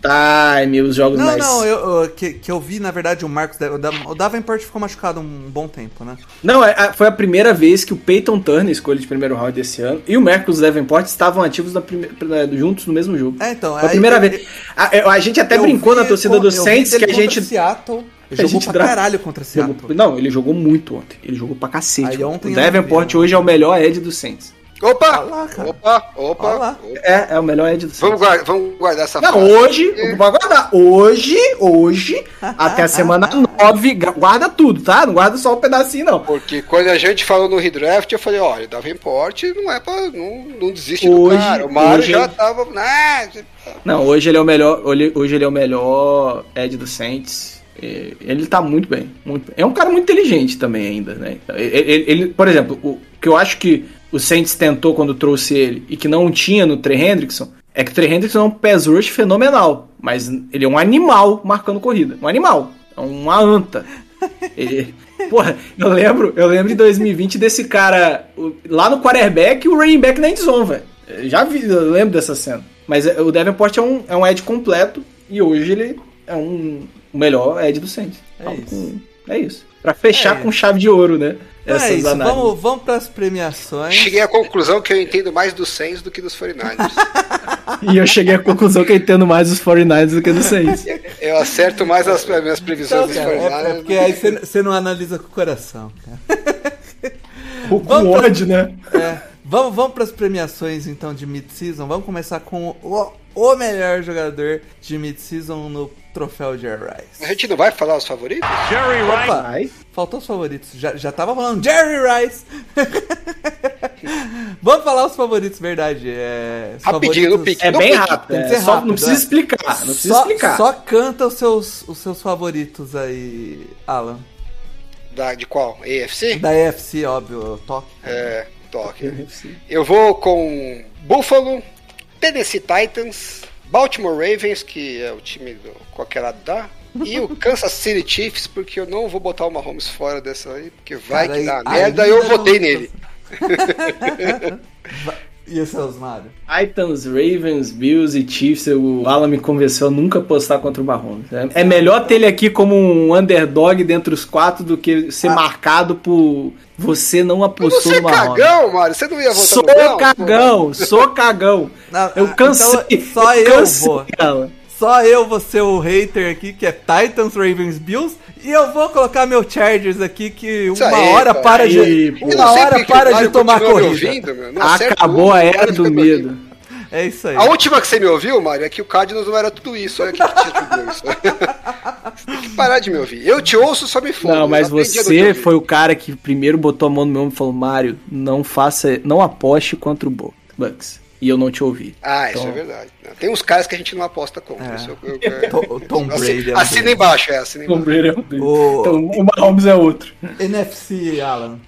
Time, os jogos Não, mais. não, eu, eu- que, que eu vi, na verdade, o Marcos... o Da- O Davenport ficou machucado um bom tempo, né? Não, é- é- foi a primeira vez que o Peyton Turner, escolha de primeiro round desse ano, e o Marcus Davenport estavam ativos na prime- juntos no mesmo jogo. É, então... Foi a primeira eu- vez. A, eu- a gente até brincou vi na torcida do Saints que a gente. Seattle, ele jogou pra dra- caralho contra Seattle. Jogou- não, ele jogou muito ontem. Ele jogou pra cacete. Aí ontem o Davenport vi, hoje é o melhor Ed do Saints. Opa! Olha lá. Opa, lá. opa. É, é o melhor Ed do Saints. Vamos, guardar, vamos guardar essa Não, frase. hoje, vai guardar. Hoje, hoje, até a semana 9, guarda tudo, tá? Não guarda só um pedacinho, não. Porque quando a gente falou no redraft, eu falei, olha, Davenport não é pra. Não, não desiste Hoje- do cara. O Mário hoje- já tava. Ah, Não, hoje ele é o melhor. Hoje hoje ele é o melhor Ed do Saints. Ele tá muito bem, muito bem. É um cara muito inteligente também ainda, né? Ele, ele- ele- por exemplo, o que eu acho que o Saints tentou quando trouxe ele e que não tinha no Trey Hendrickson é que o Trey Hendrickson é um pass rush fenomenal, mas ele é um animal marcando corrida, um animal, é uma anta. Ele- porra, eu lembro, eu lembro de 2020 desse cara lá no quarterback e o running back na endzone, velho. Já vi, eu lembro dessa cena. Mas é, o Davenport é um, é um Ed completo e hoje ele é um o melhor Ed do Saints. É isso. com- é isso. Pra fechar É com chave de ouro, né? Então é isso, análises. vamos, vamos pras premiações. cheguei à conclusão que eu entendo mais dos Saints do que dos 49ers. E eu cheguei à conclusão que eu entendo mais os 49ers do que dos Saints. eu acerto mais as minhas previsões Então, dos cara, é, é 49ers. porque aí você- não analisa com o coração, cara. Com Vamos pra- ódio, né? É, vamos, vamos para as premiações então de mid-season. Vamos começar com o, o melhor jogador de mid-season no troféu Jerry Rice. A gente não vai falar os favoritos? Jerry Rice. Opa, Vai. faltou os favoritos. Já, já tava falando Jerry Rice. vamos falar os favoritos, verdade. É, Rapidinho, favoritos- pique. É bem rápido. tem que é, só- rápido, não precisa é. explicar. Não precisa Só, explicar. só canta os seus, os seus favoritos aí, Alan. Da, de qual? AFC? Da EFC, óbvio, toque. É, toque. Eu vou com Buffalo, Tennessee Titans, Baltimore Ravens, que é o time do qualquer lado dá, e o Kansas City Chiefs, porque eu não vou botar o Mahomes fora dessa aí, porque vai Cara, que dá merda, eu votei nele. E os seus, Mário? Titans, Ravens, Bills e Chiefs, o Alan me convenceu a nunca apostar contra o Mahomes. É, é melhor ter ele aqui como um underdog dentre os quatro do que ser marcado por você não apostou Você é no Mahomes. cagão, Mário, você não ia votar Sou no pô? cagão, sou cagão. Não, Eu ah, cansei. então só eu cansei, vou. Alan. Só eu vou ser o hater aqui, que é Titans, Ravens, Bills. E eu vou colocar meu Chargers aqui, que uma aí, hora cara. para Aí, de. Uma hora para de tomar corrida. ouvindo. Não Acabou a era do medo. É isso aí. A última que você me ouviu, Mário, é que o Cardinals não era tudo isso. Olha que tinha tudo isso. Você tem que parar de me ouvir. Eu te ouço, só me foda. Não, mas você foi o cara que primeiro botou a mão no meu ombro e falou: Mário, não faça, não aposte contra o Bucks. E eu não te ouvi. Ah, isso Então- é verdade. Não, Tem uns caras que a gente não aposta contra. É. Isso eu- eu- o Tom Brady é um Assina embaixo, é, assina Tom. Brady é um deles. O- Então o Mahomes é outro. NFC, Alan.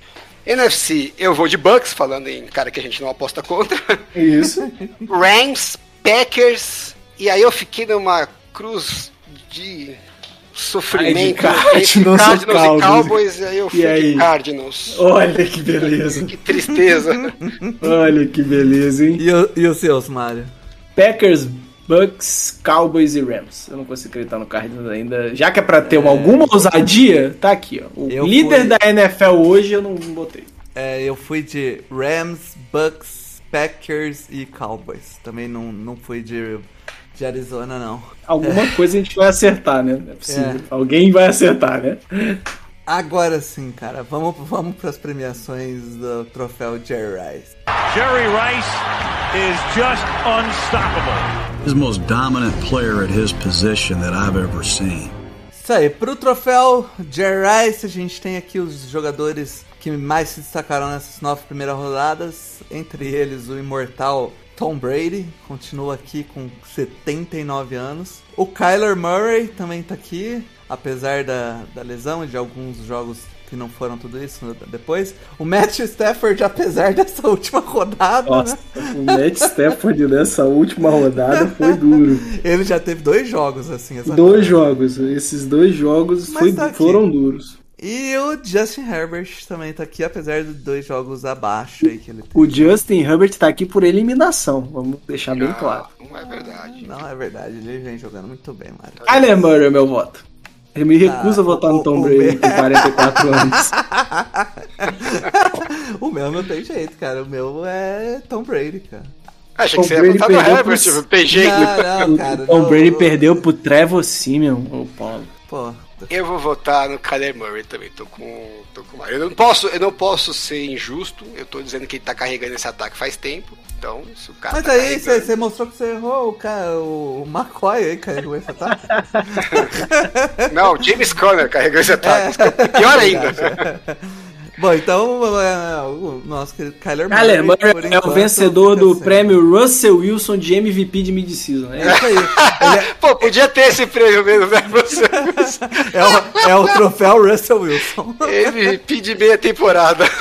NFC, eu vou de Bucks, falando em cara que a gente não aposta contra. Isso. Rams, Packers, e aí eu fiquei numa cruz de sofrimento. Cardinals Cardinals e Cowboys. Cowboys, e aí eu fui E aí? de Cardinals. Olha que beleza. Que tristeza. Olha que beleza, hein? E, o- e os seus, Mário? Packers, Bucks, Cowboys e Rams. Eu não consigo acreditar no Cardinals ainda. Já que é pra ter uma, alguma ousadia, tá aqui, ó. O Eu líder fui- da NFL hoje eu não botei. É, eu fui de Rams, Bucks, Packers e Cowboys. Também não, não fui de, de Arizona, não. Alguma coisa a gente vai acertar, né? Não é possível. É. Alguém vai acertar, né? Agora sim, cara, vamos, vamos para as premiações do troféu Jerry Rice. Jerry Rice is just unstoppable. He's the most dominant player at his position that I've ever seen. Isso aí, pro troféu Jerry Rice, a gente tem aqui os jogadores que mais se destacaram nessas nove primeiras rodadas, entre eles o imortal Tom Brady, continua aqui com 79 anos. O Kyler Murray também tá aqui, apesar da, da lesão e de alguns jogos que não foram tudo isso depois. O Matt Stafford, apesar dessa última rodada, Nossa, né? o Matt Stafford nessa última rodada foi duro. Ele já teve dois jogos, assim. Dois jogos, esses dois jogos foi- tá foram duros. E o Justin Herbert também tá aqui, apesar de dois jogos abaixo aí que ele O Justin Herbert tá aqui por eliminação, vamos deixar bem claro. Não é verdade. Não, é verdade, ele vem jogando muito bem, Mário. Kyler Murray é meu voto. Eu me recuso Ah, a votar o- no Tom o- Brady o- com 44 anos. o meu não tem jeito, cara. O meu é Tom Brady, cara. Achei Tom que você ia votar no Herbert, pro- tem jeito. Não, não, cara. Tom não, Brady não. perdeu pro Trevor Simeon, ô Paulo. Pô, Eu vou votar no Kyler Murray também. Tô com, tô com eu não posso, eu não posso ser injusto. Eu tô dizendo que ele tá carregando esse ataque faz tempo. Então, se o cara Mas tá aí carregando- você mostrou que você errou o, cara, o McCoy aí, carregou esse ataque. Não, James Conner carregou esse ataque. É pior ainda. Bom, então é, o nosso querido Kyler Murray. Kyler Murray é o enquanto, vencedor fica do prêmio Russell Wilson de MVP de mid-season. É É isso aí. Ele Pô, podia ter esse prêmio mesmo, né? Você, é, é o, é o troféu Russell Wilson. MVP de meia temporada.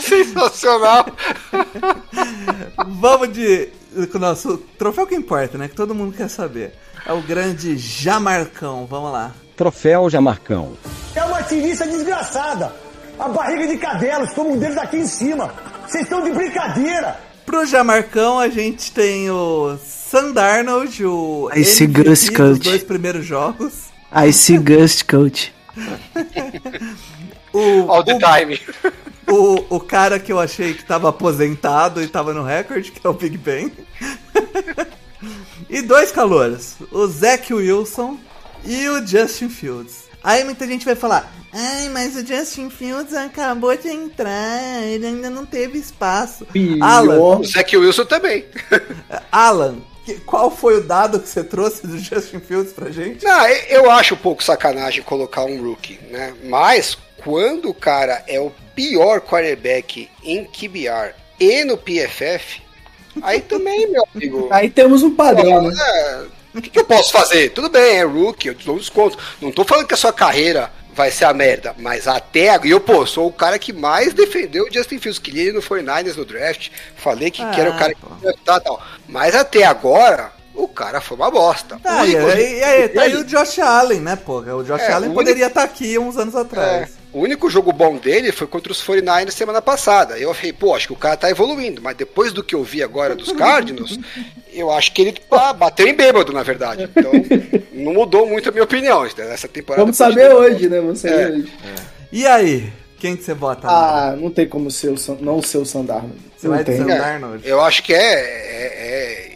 Sensacional. Vamos de. Com o nosso troféu que importa, né? Que todo mundo quer saber. É o grande Jamarcão. Vamos lá. Troféu Jamarcão. É uma tirista desgraçada. A barriga de cadelos, como um deles aqui em cima. Vocês estão de brincadeira. Pro Jamarcão, a gente tem o Sandarnold, o Esse MVP Gus dos Coach. dois primeiros jogos. I see Ghost Coach. O, All the time. o, o cara que eu achei que tava aposentado e tava no recorde, que é o Big Ben. e dois calouros, o Zach Wilson e o Justin Fields. Aí muita gente vai falar, ai, mas o Justin Fields acabou de entrar, ele ainda não teve espaço. Alan, O Zach Wilson também. Alan, qual foi o dado que você trouxe do Justin Fields pra gente? Não, eu acho um pouco sacanagem colocar um rookie, né? Mas quando o cara é o pior quarterback em QBR e no PFF, aí também, meu amigo. Aí temos um padrão, né? É, o que, que eu posso fazer? Tudo bem, é rookie, eu te dou um desconto. Não tô falando que a sua carreira vai ser a merda, mas até agora. E eu, pô, sou o cara que mais defendeu o Justin Fields, queria ele no 49ers no draft. Falei que, que era o Ah, cara que ia draftar e tal. Mas até agora, o cara foi uma bosta. Ah, O e, único- aí, e aí, tá aí o Josh Allen, né, pô? O Josh É, Allen poderia estar aqui uns anos atrás. É, o único jogo bom dele foi contra os 49ers semana passada. Eu falei, pô, acho que o cara tá evoluindo, mas depois do que eu vi agora dos Cardinals, eu acho que ele tá, bateu em bêbado, na verdade. Então, não mudou muito a minha opinião. Essa temporada. Vamos saber ter- hoje, né? Vamos saber É. hoje. E aí, quem que você bota? Mário? Ah, não tem como ser o San- não ser o Sandarno. Você Não vai de tem. Sandarnold? Eu acho que é. é-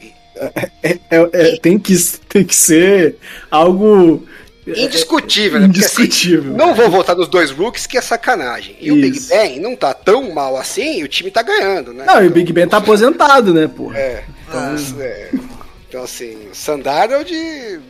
É- é- é- tem, que, tem que ser algo. É indiscutível, né? Porque, assim, não vou votar nos dois rookies, que é sacanagem. E o Big Isso. Ben não tá tão mal assim e o time tá ganhando, né? Não, e o Big Ben tá aposentado, né, pô? É. Então, é, então assim, Sandarnold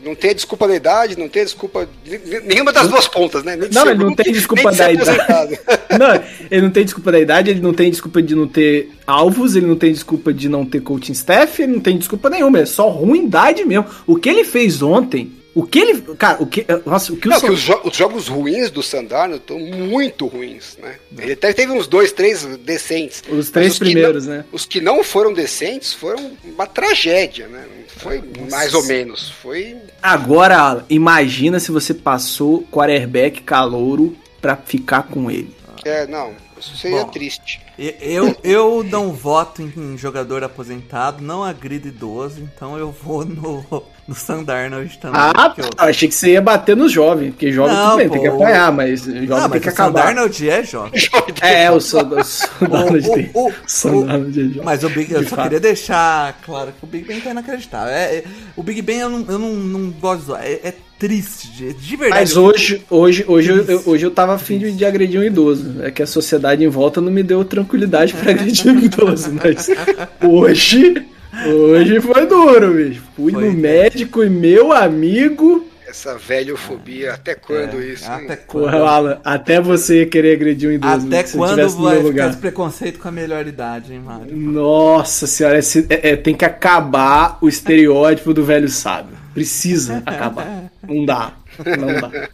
não tem desculpa da idade, não tem desculpa. de- de- Nenhuma das duas pontas, né? Nem Não, ele não tem desculpa da idade. Não, ele não tem desculpa da idade, ele não tem desculpa de não ter alvos, ele não tem desculpa de não ter coaching staff, ele não tem desculpa nenhuma, é só ruindade mesmo. O que ele fez ontem, o que ele. Cara, o que. Nossa, o que Não, o San- os, jo- os jogos ruins do Sandarno estão muito ruins, né? Ele até teve uns dois, três decentes. Os três que primeiros, não- né? Os que não foram decentes foram uma tragédia, né? Não foi mais ou menos. Foi. Agora, Alan, imagina se você passou quarterback calouro pra ficar com ele. É, não. Isso seria Bom. triste. Eu, eu não voto em, em jogador aposentado, não agrido idoso, então eu vou no, no Sandarnold também. Ah, eu- achei que você ia bater no jovem, porque jovem Não, tudo bem, tem que pô. apanhar, mas jovem Não, tem mas que o acabar. Sandarnold é jovem. É, o Sandarnold tem. O- o- Sandarnold é jovem. Mas o Big, eu só fato. queria deixar claro que o Big Ben tá inacreditável. É, é- o Big Ben eu não, eu não, não gosto. É, é triste, de, de verdade. Mas hoje, hoje, hoje, eu, eu- hoje eu tava afim de, de agredir um idoso. É que a sociedade em volta não me deu tranquilidade pra agredir um idoso. Mas hoje, hoje foi duro, bicho. Fui Foi, no médico e meu amigo. Essa velhofobia, até quando É, isso? hein? Até quando? Porra, Alan, até você ia querer agredir um idoso. Até se quando tivesse no vai meu ficar lugar. esse preconceito com a melhor idade, hein, Mário? Nossa senhora, esse- é- é, tem que acabar o estereótipo do velho sábio. Precisa acabar. Não dá. Não dá.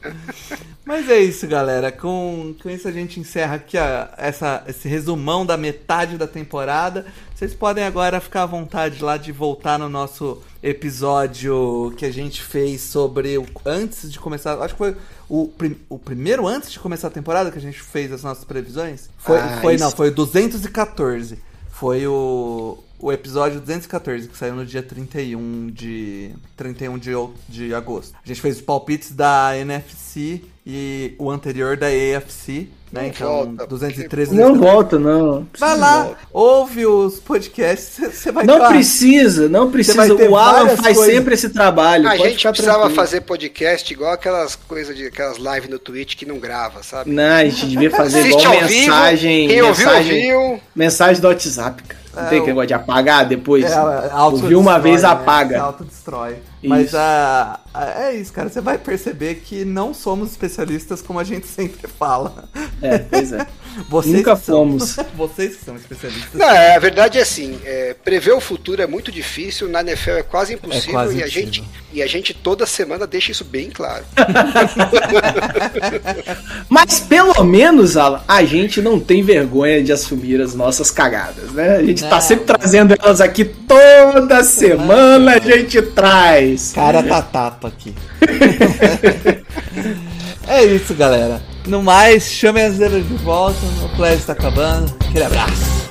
Mas é isso, galera. Com, com isso a gente encerra aqui a- essa, esse resumão da metade da temporada. Vocês podem agora ficar à vontade lá de voltar no nosso episódio que a gente fez sobre o, antes de começar. Acho que foi o, prim- o primeiro antes de começar a temporada que a gente fez as nossas previsões. Foi, Ah, foi isso. não, foi o 214. Foi o, o episódio 214, que saiu no dia 31 de, 31 de, de agosto. A gente fez os palpites da NFC e o anterior da AFC, né? Não então, volta, 213 Não volta, não. Vai lá, ouve os podcasts, você vai Não ter- precisa, não precisa. O Alan faz coisas. sempre esse trabalho. A gente precisava tranquilo. fazer podcast igual aquelas coisas de aquelas lives no Twitch que não grava, sabe? Não, a gente devia fazer igual ao vivo, mensagem. quem ouviu, mensagem, ouviu. mensagem do WhatsApp, cara. Não É, tem aquele negócio de apagar depois. É, Ouviu uma vez, né? apaga. Autodestrói. Mas ah, é isso, cara. Você vai perceber que não somos especialistas como a gente sempre fala. É, pois é. Vocês Nunca são- fomos. Vocês que são especialistas. Não, é, a verdade é assim, é, prever o futuro é muito difícil, na NFL é quase impossível, quase e, a impossível. gente, e a gente toda semana deixa isso bem claro. Mas pelo menos, Alan, a gente não tem vergonha de assumir as nossas cagadas, né? A gente tá Não. sempre trazendo elas aqui toda semana, a gente traz. Cara tá tapa aqui. É isso, galera. No mais, chame as zebras de volta. O Play está acabando. Aquele abraço.